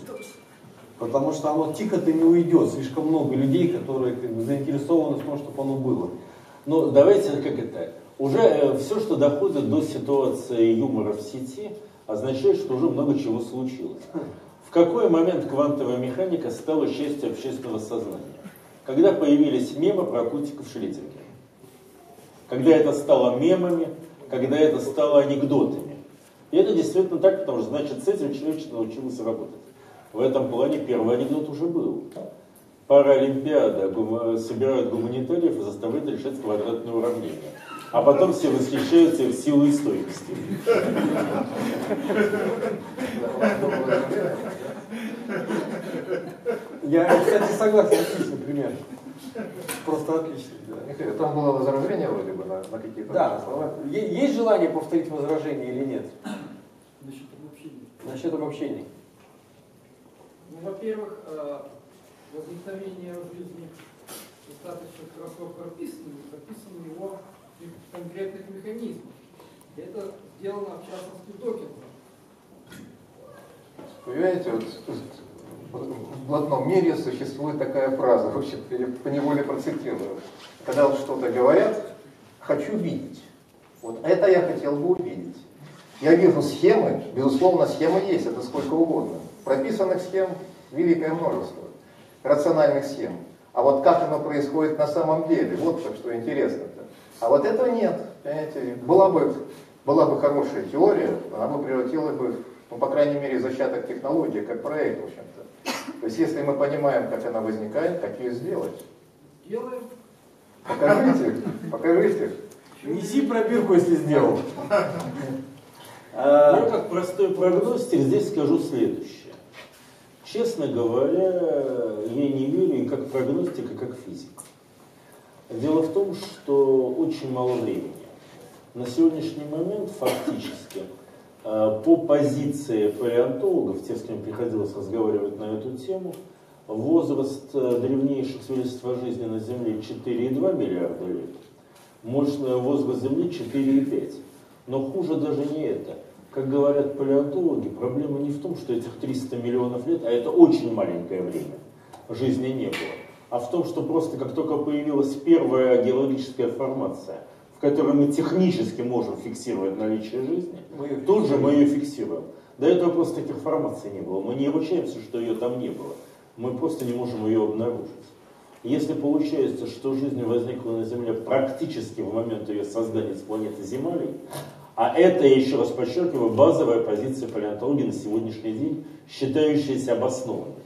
Потому что оно тихо-то не уйдет. Слишком много людей, которые как бы, заинтересованы в том, чтобы оно было. Ну, давайте, как это, уже все, что доходит до ситуации юмора в сети, означает, что уже много чего случилось. В какой момент квантовая механика стала частью общественного сознания? Когда появились мемы про котиков Шрёдингера. Когда это стало мемами, когда это стало анекдотами. И это действительно так, потому что, значит, с этим человечество научилось работать. В этом плане первый анекдот уже был. Паралимпиада гум- собирают гуманитариев и заставляют решать квадратные уравнения. А потом все восхищаются их силой и стойкостью. Я, кстати, согласен, отличный пример. Просто отличный. Да. Михаил, там было возражение вроде бы на, на какие-то Да, слова. Е- есть желание повторить возражение или нет? Насчет обобщения. Насчет обобщений. Ну, во-первых, э, возникновение в жизни достаточно хорошо прописано, прописано его в конкретных механизмах. И это сделано, в частности, Докинзом. Понимаете, вот в блатном мире существует такая фраза, в общем, я по неволе процитирую. Когда вот что-то говорят, хочу видеть. Вот это я хотел бы увидеть. Я вижу схемы, безусловно, схемы есть, это сколько угодно. Прописанных схем великое множество, рациональных схем. А вот как оно происходит на самом деле, вот что интересно-то. А вот этого нет, понимаете, была бы, была бы хорошая теория, она бы превратила бы, ну, по крайней мере, зачаток технологии, как проект, в общем-то. То есть, если мы понимаем, как она возникает, как ее сделать. Делаем. Покажите, покажите. Неси пробирку, если сделал. Я как простой прогностик здесь скажу следующее. Честно говоря, я не верю и как прогностик, и как физик. Дело в том, что очень мало времени. На сегодняшний момент фактически по позиции палеонтологов, тех, с кем приходилось разговаривать на эту тему, возраст э, древнейших свидетельств о жизни на Земле 4,2 миллиарда лет, мощный возраст Земли 4,5. Но хуже даже не это. Как говорят палеонтологи, проблема не в том, что этих 300 миллионов лет, а это очень маленькое время, жизни не было, а в том, что просто как только появилась первая геологическая формация, которой мы технически можем фиксировать наличие жизни, Мы тут же мы ее фиксируем. До этого просто таких формаций не было. Мы не ручаемся, что ее там не было. Мы просто не можем ее обнаружить. Если получается, что жизнь возникла на Земле практически в момент ее создания с планеты Земли, а это, я еще раз подчеркиваю, базовая позиция палеонтологии на сегодняшний день, считающаяся обоснованной,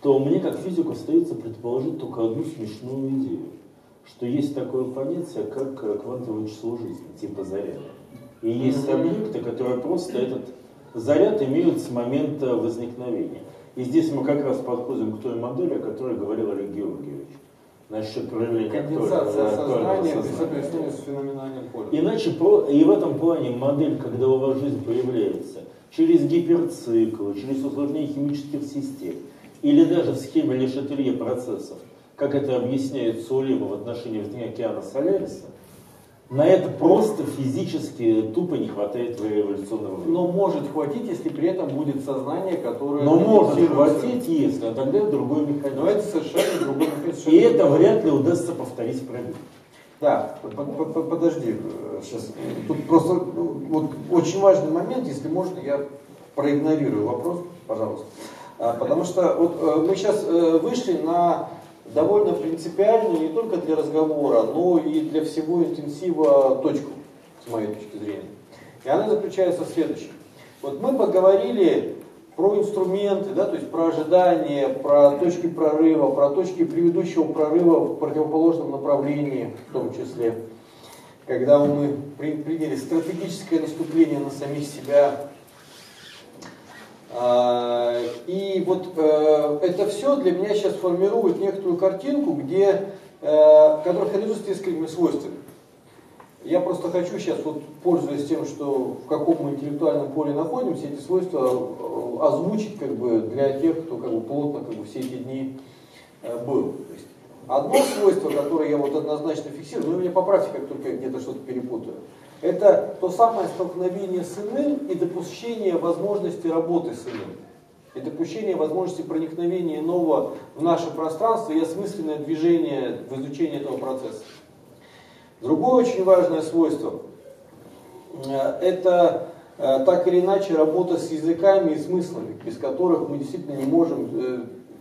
то мне как физику остается предположить только одну смешную идею, что есть такое понятие, как э, квантовое число жизни, типа заряда. И есть объекты, которые просто этот заряд имеют с момента возникновения. И здесь мы как раз подходим к той модели, о которой говорил Олег Георгиевич. Насчет проявления Конденсация сознания сознания. с феноменальным полем. Иначе и в этом плане модель, когда у вас жизнь появляется через гиперциклы, через усложнение химических систем, или даже в схеме Лешателье процессов, как это объясняет Сулима в отношении возникновения океана Соляриса, на это просто физически тупо не хватает эволюционного времени. Но может хватить, если при этом будет сознание, которое... Но может хватить, если, а тогда другой механизм. Но это совершенно другой механизм. И это вряд ли удастся повторить в пробег. Да, по- по- по- подожди, сейчас. Тут просто ну, вот очень важный момент, если можно, я проигнорирую вопрос, пожалуйста. А, Потому что вот э, мы сейчас вышли на довольно принципиальную не только для разговора, но и для всего интенсива точку, с моей точки зрения. И она заключается в следующем. Вот мы поговорили про инструменты, да, то есть про ожидания, про точки прорыва, про точки предыдущего прорыва в противоположном направлении в том числе. Когда мы приняли стратегическое наступление на самих себя. А, и вот э, это все для меня сейчас формирует некоторую картинку, где, э, которая характеризуется несколькими свойствами. Я просто хочу сейчас, вот, пользуясь тем, что в каком мы интеллектуальном поле находимся, эти свойства э, озвучить как бы, для тех, кто как бы, плотно как бы, все эти дни был. Одно свойство, которое я вот однозначно фиксирую, ну, вы меня поправьте, как только я где-то что-то перепутаю, это то самое столкновение с иным и допущение возможности работы с иным. И допущение возможности проникновения нового в наше пространство и осмысленное движение в изучении этого процесса. Другое очень важное свойство э, – это э, так или иначе работа с языками и смыслами, без которых мы действительно не можем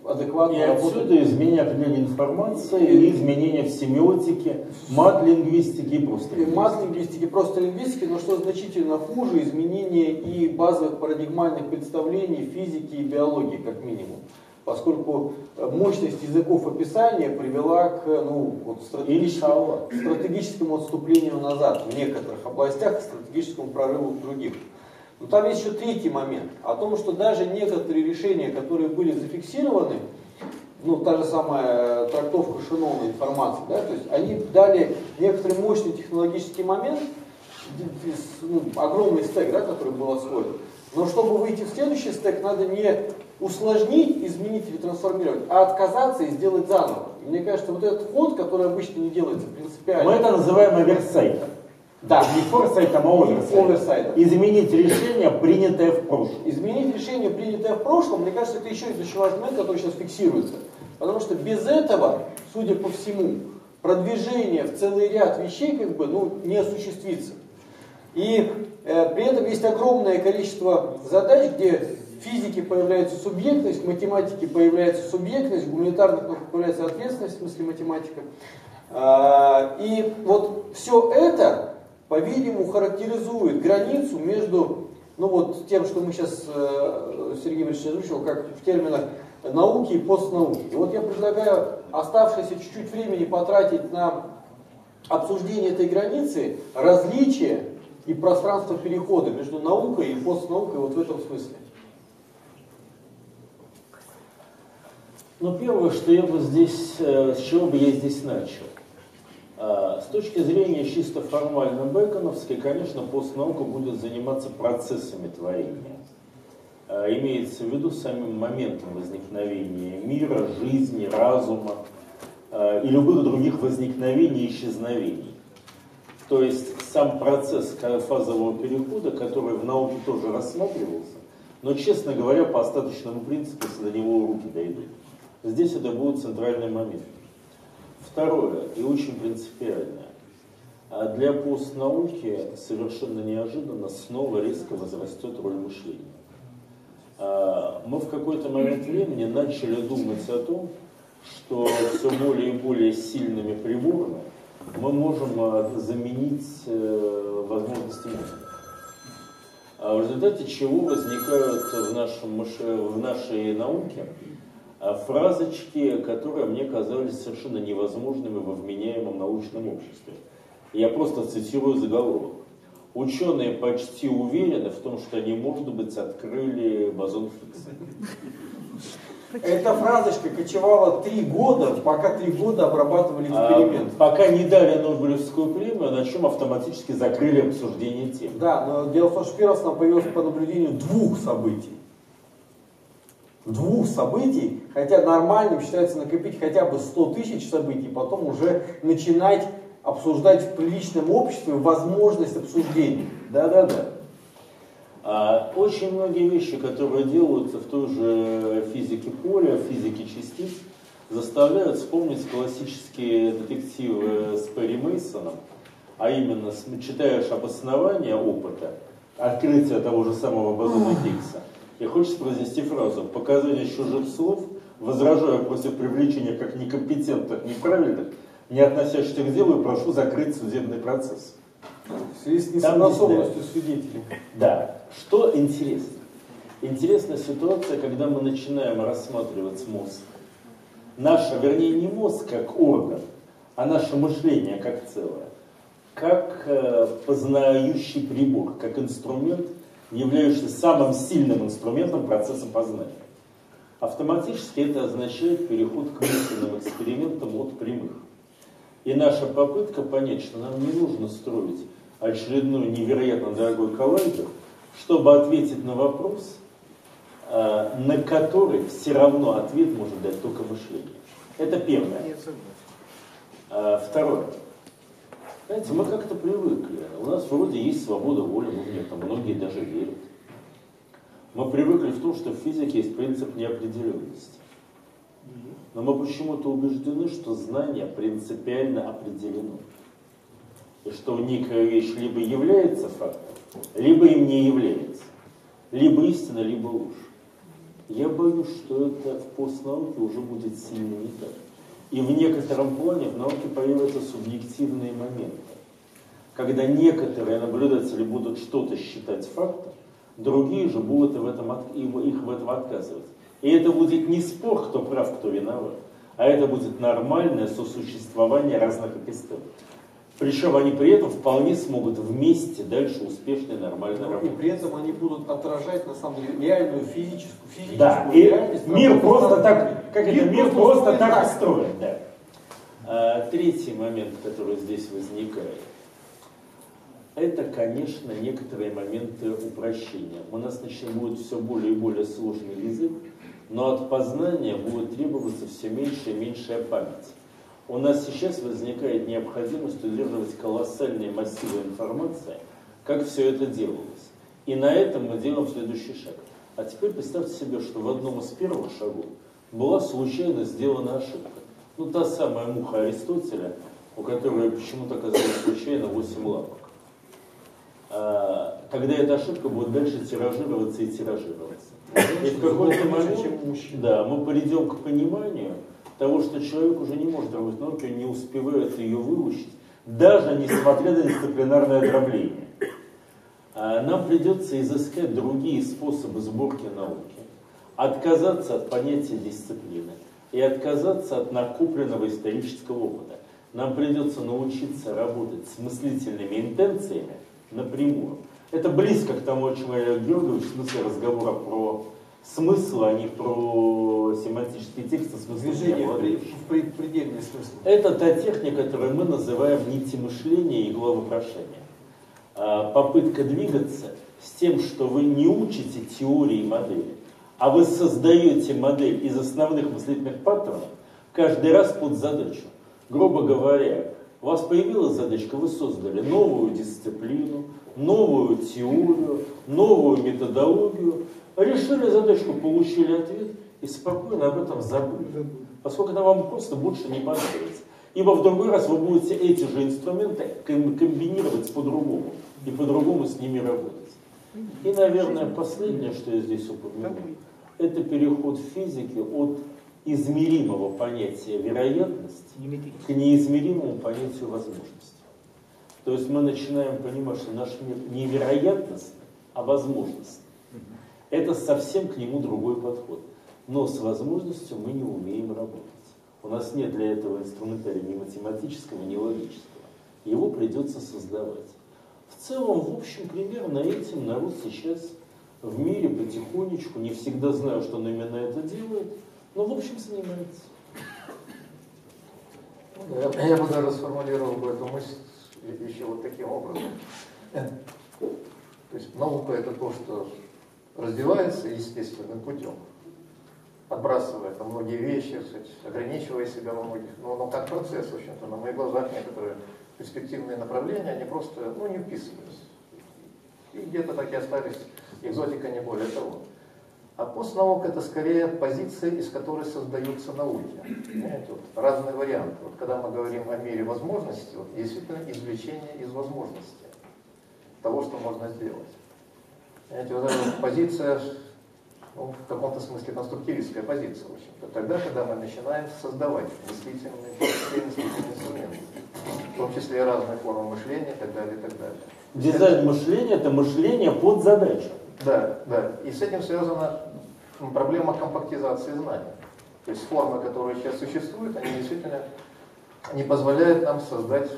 э, адекватно и отсюда изменение определенной информации и изменения в семиотике, мат-лингвистике и просто И мат-лингвистики, просто лингвистики, но что значительно хуже, изменения и базовых парадигмальных представлений физики и биологии, как минимум. Поскольку мощность языков описания привела к ну, вот, стратегическому, стратегическому отступлению назад в некоторых областях, стратегическому прорыву в других. Но там есть еще третий момент, о том, что даже некоторые решения, которые были зафиксированы, ну, та же самая трактовка Шинона информации, да, то есть они дали некоторый мощный технологический момент, ну, огромный стек, да, который был освоен. Но чтобы выйти в следующий стек, надо не усложнить, изменить или трансформировать, а отказаться и сделать заново. Мне кажется, вот этот ход, который обычно не делается принципиально. Мы это называем оверсайтом. Да. Не форсайтом, а оверсайтом. оверсайтом. Изменить решение, принятое в прошлом. Изменить решение, принятое в прошлом, мне кажется, это еще очень важный момент, который сейчас фиксируется. Потому что без этого, судя по всему, продвижение в целый ряд вещей как бы, ну, не осуществится. И э, при этом есть огромное количество задач, где в физике появляется субъектность, в математике появляется субъектность, в гуманитарных науках появляется ответственность, в смысле математика. Э, и вот все это, по-видимому, характеризует границу между ну вот, тем, что мы сейчас, э, Сергей Ильич озвучил, как в терминах науки и постнауки. И вот я предлагаю оставшееся чуть-чуть времени потратить на обсуждение этой границы, различия и пространство перехода между наукой и постнаукой вот в этом смысле. Ну, первое, что я бы здесь, э, с чего бы я здесь начал. А, с точки зрения чисто формально бэконовской, конечно, постнаука будет заниматься процессами творения. А, имеется в виду самим моментом возникновения мира, жизни, разума а, и любых других возникновений и исчезновений. То есть сам процесс фазового перехода, который в науке тоже рассматривался, но, честно говоря, по остаточному принципу, если до него руки дойдут. Здесь это будет центральный момент. Второе, и очень принципиальное. А для постнауки совершенно неожиданно снова резко возрастет роль мышления. А, мы в какой-то момент времени начали думать о том, что все более и более сильными приборами мы можем а, заменить э, возможности мозга. В результате чего возникают в, нашем, в нашей науке фразочки, которые мне казались совершенно невозможными во вменяемом научном обществе. Я просто цитирую заголовок. Ученые почти уверены в том, что они, может быть, открыли бозон Хиггса. Эта фразочка кочевала три года, пока три года обрабатывали эксперимент. А, пока не дали Нобелевскую премию, на чем автоматически закрыли обсуждение тем. Да, но дело в том, что первый раз нам появилось по наблюдению двух событий. Двух событий, хотя нормальным считается накопить хотя бы 100 тысяч событий, потом уже начинать обсуждать в приличном обществе возможность обсуждения. Да-да-да. А очень многие вещи, которые делаются в той же физике поля, физике частиц, заставляют вспомнить классические детективы с Перри Мейсоном, а именно читаешь обоснование опыта, открытие того же самого бозона Хиггса, и хочется произнести фразу «показание чужих слов, возражаю против привлечения как некомпетентных, неправильных, не относящихся к делу, и прошу закрыть судебный процесс». В связи с несогласованностью свидетелей. Да. Что интересно? Интересная ситуация, когда мы начинаем рассматривать мозг. Наше, вернее, не мозг как орган, а наше мышление как целое. Как э, познающий прибор, как инструмент, являющийся самым сильным инструментом процесса познания. Автоматически это означает переход к мысленным экспериментам от прямых. И наша попытка понять, что нам не нужно строить очередной невероятно дорогой коллайдер, чтобы ответить на вопрос, э, на который все равно ответ может дать только мышление. Это первое. Э, второе. Знаете, мы как-то привыкли. У нас вроде есть свобода воли, ну нет, там многие даже верят. Мы привыкли в том, что в физике есть принцип неопределенности. Но мы почему-то убеждены, что знание принципиально определено. И что некая вещь либо является фактом, либо им не является. Либо истина, либо ложь. Я боюсь, что это в постнауке уже будет сильно не так. И в некотором плане в науке появятся субъективные моменты. Когда некоторые наблюдатели будут что-то считать фактом, другие же будут в этом, их в этом отказывать. И это будет не спор, кто прав, кто виноват, а это будет нормальное сосуществование разных эпистем. Причем они при этом вполне смогут вместе дальше успешно и нормально И работать. при этом они будут отражать, на самом деле, реальную физическую, физическую Да, и реальность. мир просто так, как это, мир просто так устроен, да. А, третий момент, который здесь возникает, это, конечно, некоторые моменты упрощения. У нас начнет будет все более и более сложный язык, но от познания будет требоваться все меньше и меньшая память. У нас сейчас возникает необходимость удерживать колоссальные массивы информации, как все это делалось. И на этом мы делаем следующий шаг. А теперь представьте себе, что в одном из первых шагов была случайно сделана ошибка. Ну, та самая муха Аристотеля, у которой почему-то оказалось случайно 8 лапок. А, Когда эта ошибка будет дальше тиражироваться и тиражироваться. И в какой-то момент да, мы придем к пониманию того, что человек уже не может работать в он не успевает ее выучить, даже несмотря на дисциплинарное дробление. А Нам придется изыскать другие способы сборки науки, отказаться от понятия дисциплины и отказаться от накопленного исторического опыта. Нам придется научиться работать с мыслительными интенциями напрямую. Это близко к тому, о чем Олег Георгиевич, в смысле разговора про смысл, а не про семантические тексты, смысл Движение при, в при- предельный смысл. Это та техника, которую мы называем нити мышления и главопрошения. А, Попытка двигаться с тем, что вы не учите теории и модели, а вы создаете модель из основных мыслительных паттернов каждый раз под задачу. Грубо говоря, у вас появилась задачка, вы создали новую дисциплину, новую теорию, новую методологию, решили задачку, получили ответ и спокойно об этом забыли поскольку она вам просто больше не понадобится. Ибо в другой раз вы будете эти же инструменты ком- комбинировать по-другому и по-другому с ними работать. И, наверное, последнее, что я здесь упомяну, это переход в физике от измеримого понятия вероятности к неизмеримому понятию возможности. То есть мы начинаем понимать, что наш мир не вероятностный, а возможностный. Это совсем к нему другой подход. Но с возможностью мы не умеем работать. У нас нет для этого инструментария ни математического, ни логического. Его придется создавать. В целом, в общем, примерно этим народ сейчас в мире потихонечку, не всегда знаю, что он именно это делает, но в общем занимается. Ну, Я, я бы даже сформулировал бы эту мысль еще вот таким образом. То есть наука это то, что развивается естественным путем, отбрасывая там многие вещи, сказать, ограничивая себя во многих, но, но как процесс, в общем-то, на моих глазах некоторые перспективные направления, они просто ну, не вписывались. И где-то так и остались, экзотика не более того. А постнаука это скорее позиция, из которой создаются науки. Понимаете, вот разные варианты. Вот когда мы говорим о мире возможностей, вот действительно извлечение из возможности того, что можно сделать. Понимаете, вот эта позиция, ну, в каком-то смысле конструктивистская позиция, в общем-то. Тогда, когда мы начинаем создавать мыслительные, мыслительные инструменты. том числе и разные формы мышления и так далее, и так далее. Дизайн мышления – это мышление под задачу. Да, да. И с этим связана проблема компактизации знаний. То есть формы, которые сейчас существуют, они действительно не позволяют нам создать,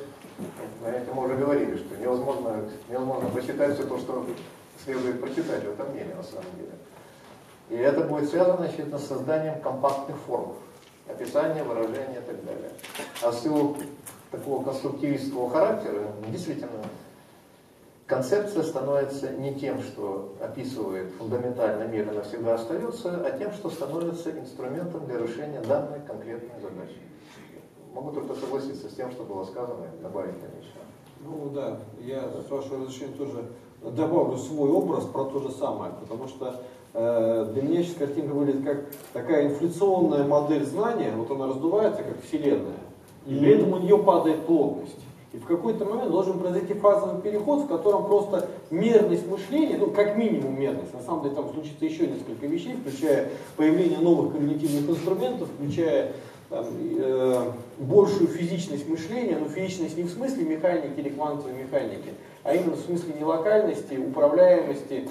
знаете, мы уже говорили, что невозможно, невозможно прочитать все то, что следует прочитать в этом мире на самом деле. И это будет связано значит, с созданием компактных форм, описания, выражения и так далее. А в силу такого конструктивистского характера, действительно, концепция становится не тем, что описывает фундаментальный мир и навсегда остается, а тем, что становится инструментом для решения данной конкретной задачи. Могу только согласиться с тем, что было сказано, и добавить, конечно. Ну да, я с вашего разрешения тоже добавлю свой образ про то же самое, потому что э, для меня сейчас картинка выглядит как такая инфляционная модель знания, вот она раздувается как Вселенная, и при этом у нее падает плотность. И в какой-то момент должен произойти фазовый переход, в котором просто мерность мышления, ну как минимум мерность, на самом деле там случится еще несколько вещей, включая появление новых когнитивных инструментов, включая там, э, большую физичность мышления, но физичность не в смысле механики или квантовой механики, а именно в смысле нелокальности, управляемости.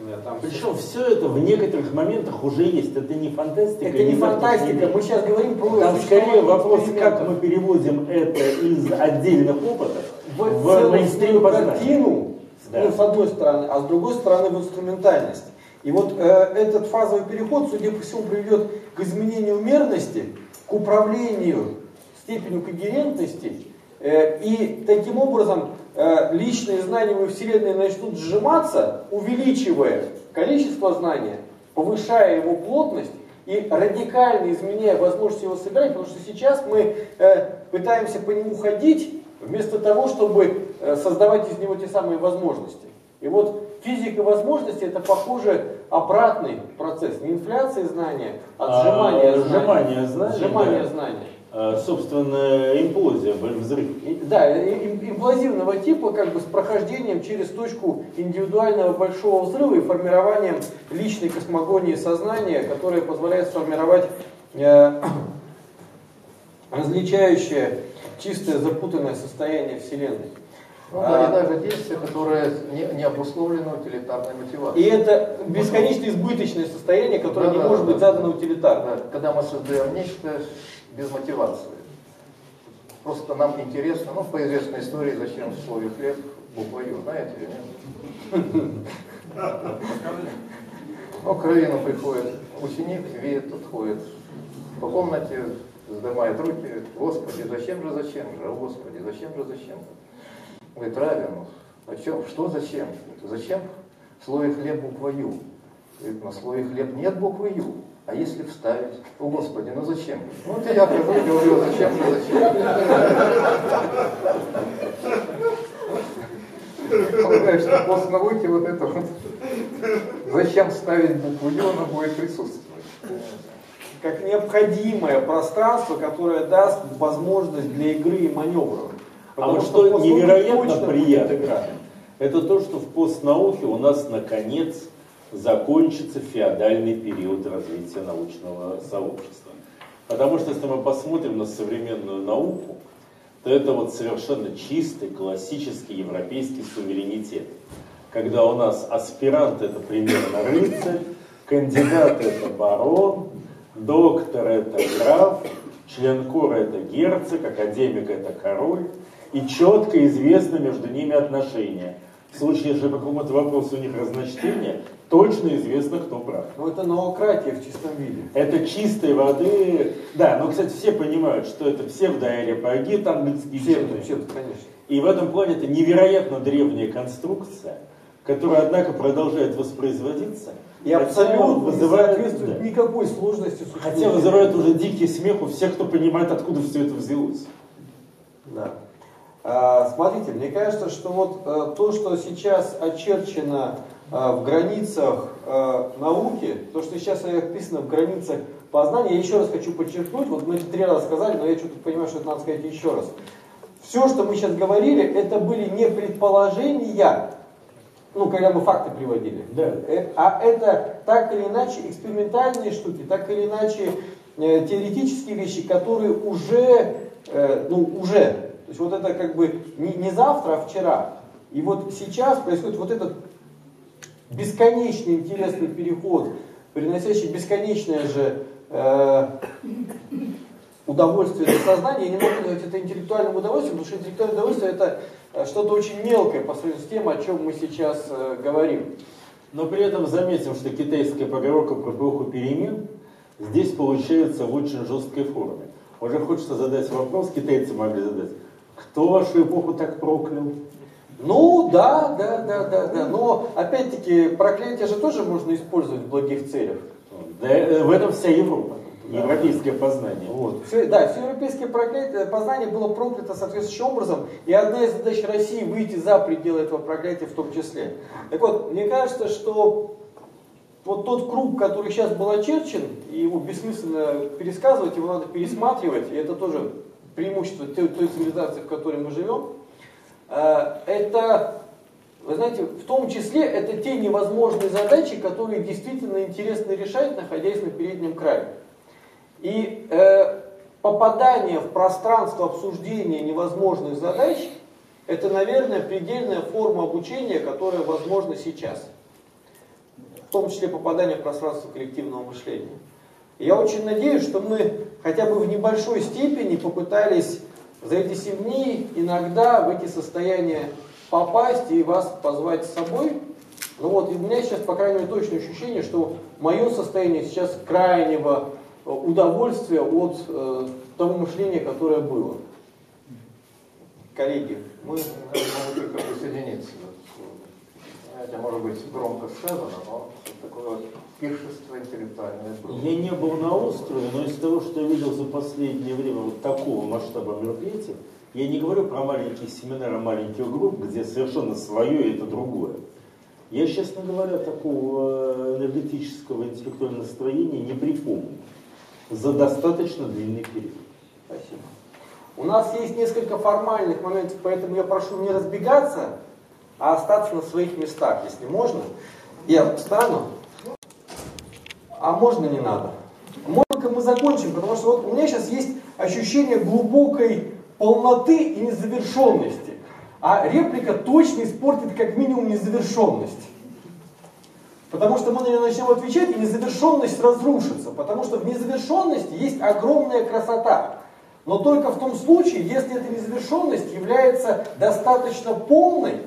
Э, там, Причем все это в некоторых моментах уже есть. Это не фантастика. Это не фантастика. Мы сейчас говорим про... Там скорее вопрос, как мы переводим это из отдельных опытов в, в мейнстрим картину, да. ну, с одной стороны, а с другой стороны в инструментальность. И вот э, этот фазовый переход, судя по всему, приведет к изменению мерности, к управлению степенью когерентности, э, и таким образом Э, личные знания во Вселенной начнут сжиматься, увеличивая количество знания, повышая его плотность и радикально изменяя возможность его собирать, потому что сейчас мы э, пытаемся по нему ходить, вместо того, чтобы создавать из него те самые возможности. И вот физика возможностей это похоже обратный процесс, не инфляции знания, а сжимания а, знания. Сжимание знания. Сжимание да. знания. Э, собственно, имплозия, взрыв. Да, имплозивного типа, как бы с прохождением через точку индивидуального большого взрыва и формированием личной космогонии сознания, которая позволяет сформировать э, различающее чистое запутанное состояние Вселенной. Ну, а, даже действие, которое не, не обусловлено утилитарной мотивацией. И это бесконечно избыточное состояние, которое да, не да, может да, быть задано утилитарно. Да, когда мы создаем нечто без мотивации. Просто нам интересно, ну, по известной истории, зачем в слове хлеб буква Ю, знаете или нет? Ну, к раввину приходит ученик, видит, тут ходит по комнате, сдымает руки, Господи, зачем же, зачем же, Господи, зачем же, зачем же? Говорит, Равин, а чем, что зачем? Зачем в слове хлеб буква Ю? Говорит, на слове хлеб нет буквы Ю. А если вставить? О, Господи, ну зачем? Ну, вот я говорю, говорю зачем же, зачем? Полагаю, что после науки вот это вот, зачем ставить букву Ю, она будет присутствовать. Как необходимое пространство, которое даст возможность для игры и маневров. А вот что невероятно приятно, это то, что в постнауке у нас наконец закончится феодальный период развития научного сообщества. Потому что если мы посмотрим на современную науку, то это вот совершенно чистый, классический европейский суверенитет. Когда у нас аспирант это примерно рыцарь, кандидат это барон, доктор это граф, член кора это герцог, академик это король, и четко известно между ними отношения. В случае, если по какому-то вопросу у них разночтение, точно известно, кто прав. Ну это ноократия в чистом виде. Это чистой воды. Да, но, кстати, все понимают, что это псевдоаэропагит английский Псевдо, псевдо, конечно. И в этом плане это невероятно древняя конструкция, которая, однако, продолжает воспроизводиться. И абсолютно вызывает, не соответствует да. никакой сложности Хотя вызывает уже дикий смех у всех, кто понимает, откуда все это взялось. Да. А, смотрите, мне кажется, что вот а, то, что сейчас очерчено а, в границах а, науки, то, что сейчас описано в границах познания, я еще раз хочу подчеркнуть, вот мы это три раза сказали, но я что-то понимаю, что это надо сказать еще раз. Все, что мы сейчас говорили, это были не предположения, ну, когда мы факты приводили, да. Э, а это так или иначе экспериментальные штуки, так или иначе э, теоретические вещи, которые уже, э, ну, уже, то есть вот это как бы не, не завтра, а вчера. И вот сейчас происходит вот этот бесконечный интересный переход, приносящий бесконечное же э, удовольствие для сознания. Я не могу назвать это интеллектуальным удовольствием, потому что интеллектуальное удовольствие это э, что-то очень мелкое по сравнению с тем, о чем мы сейчас э, говорим. Но при этом заметим, что китайская поговорка про эпоху перемен здесь получается в очень жесткой форме. Уже хочется задать вопрос, китайцы могли задать, кто вашу эпоху так проклял? Ну, да, да, да, да, да. Но, опять-таки, проклятие же тоже можно использовать в благих целях. Да, э, в этом вся Европа, европейское познание. Вот. Все, да, все европейское проклятие, познание было проклято соответствующим образом, и одна из задач России выйти за пределы этого проклятия в том числе. Так вот, мне кажется, что вот тот круг, который сейчас был очерчен, и его бессмысленно пересказывать, его надо пересматривать, и это тоже преимущество той, той цивилизации, в которой мы живем, э, это, вы знаете, в том числе это те невозможные задачи, которые действительно интересно решать, находясь на переднем крае. И э, попадание в пространство обсуждения невозможных задач, это, наверное, предельная форма обучения, которая возможна сейчас. В том числе попадание в пространство коллективного мышления. И я очень надеюсь, что мы хотя бы в небольшой степени попытались за эти 7 дней иногда в эти состояния попасть и вас позвать с собой. Ну вот, и у меня сейчас, по крайней мере, точное ощущение, что мое состояние сейчас крайнего удовольствия от э, того мышления, которое было. Коллеги, мы могу только присоединиться. Это может быть громко сказано, но такое пиршество интеллектуальное было. Я не был на острове, но из того, что я видел за последнее время вот такого масштаба мероприятий, я не говорю про маленькие семинары, маленьких групп, где совершенно свое и это другое. Я, честно говоря, такого энергетического интеллектуального настроения не припомню за достаточно длинный период. Спасибо. У нас есть несколько формальных моментов, поэтому я прошу не разбегаться, а остаться на своих местах, если можно. Я встану. А можно не надо? Можно мы закончим, потому что вот у меня сейчас есть ощущение глубокой полноты и незавершенности. А реплика точно испортит как минимум незавершенность. Потому что мы на нее начнем отвечать, и незавершенность разрушится. Потому что в незавершенности есть огромная красота. Но только в том случае, если эта незавершенность является достаточно полной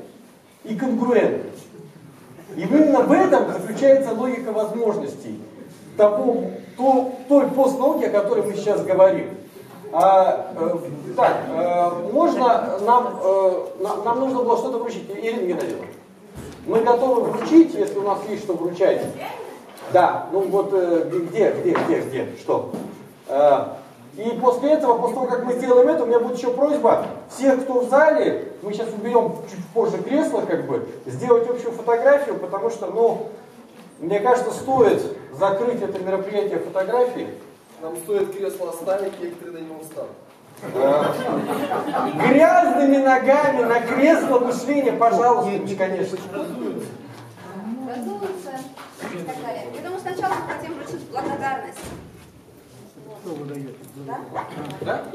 и конкурентной. И именно в этом заключается логика возможностей того, то, той постнауки, о которой мы сейчас говорим. А, э, так, э, можно нам, э, нам, нам нужно было что-то вручить. Ирина Геннадьевна. Мы готовы вручить, если у нас есть что вручать. Да, ну вот э, где, где, где, где, что? Э, и после этого, после того, как мы сделаем это, у меня будет еще просьба всех, кто в зале, мы сейчас уберем чуть позже кресло, как бы, сделать общую фотографию, потому что, ну, мне кажется, стоит закрыть это мероприятие фотографией. Нам стоит кресло оставить, некоторые на него встанут. Грязными ногами на кресло мышления, пожалуйста, конечно. И так далее. Я думаю, сначала мы хотим вручить благодарность. Что вы даете? Да? Да?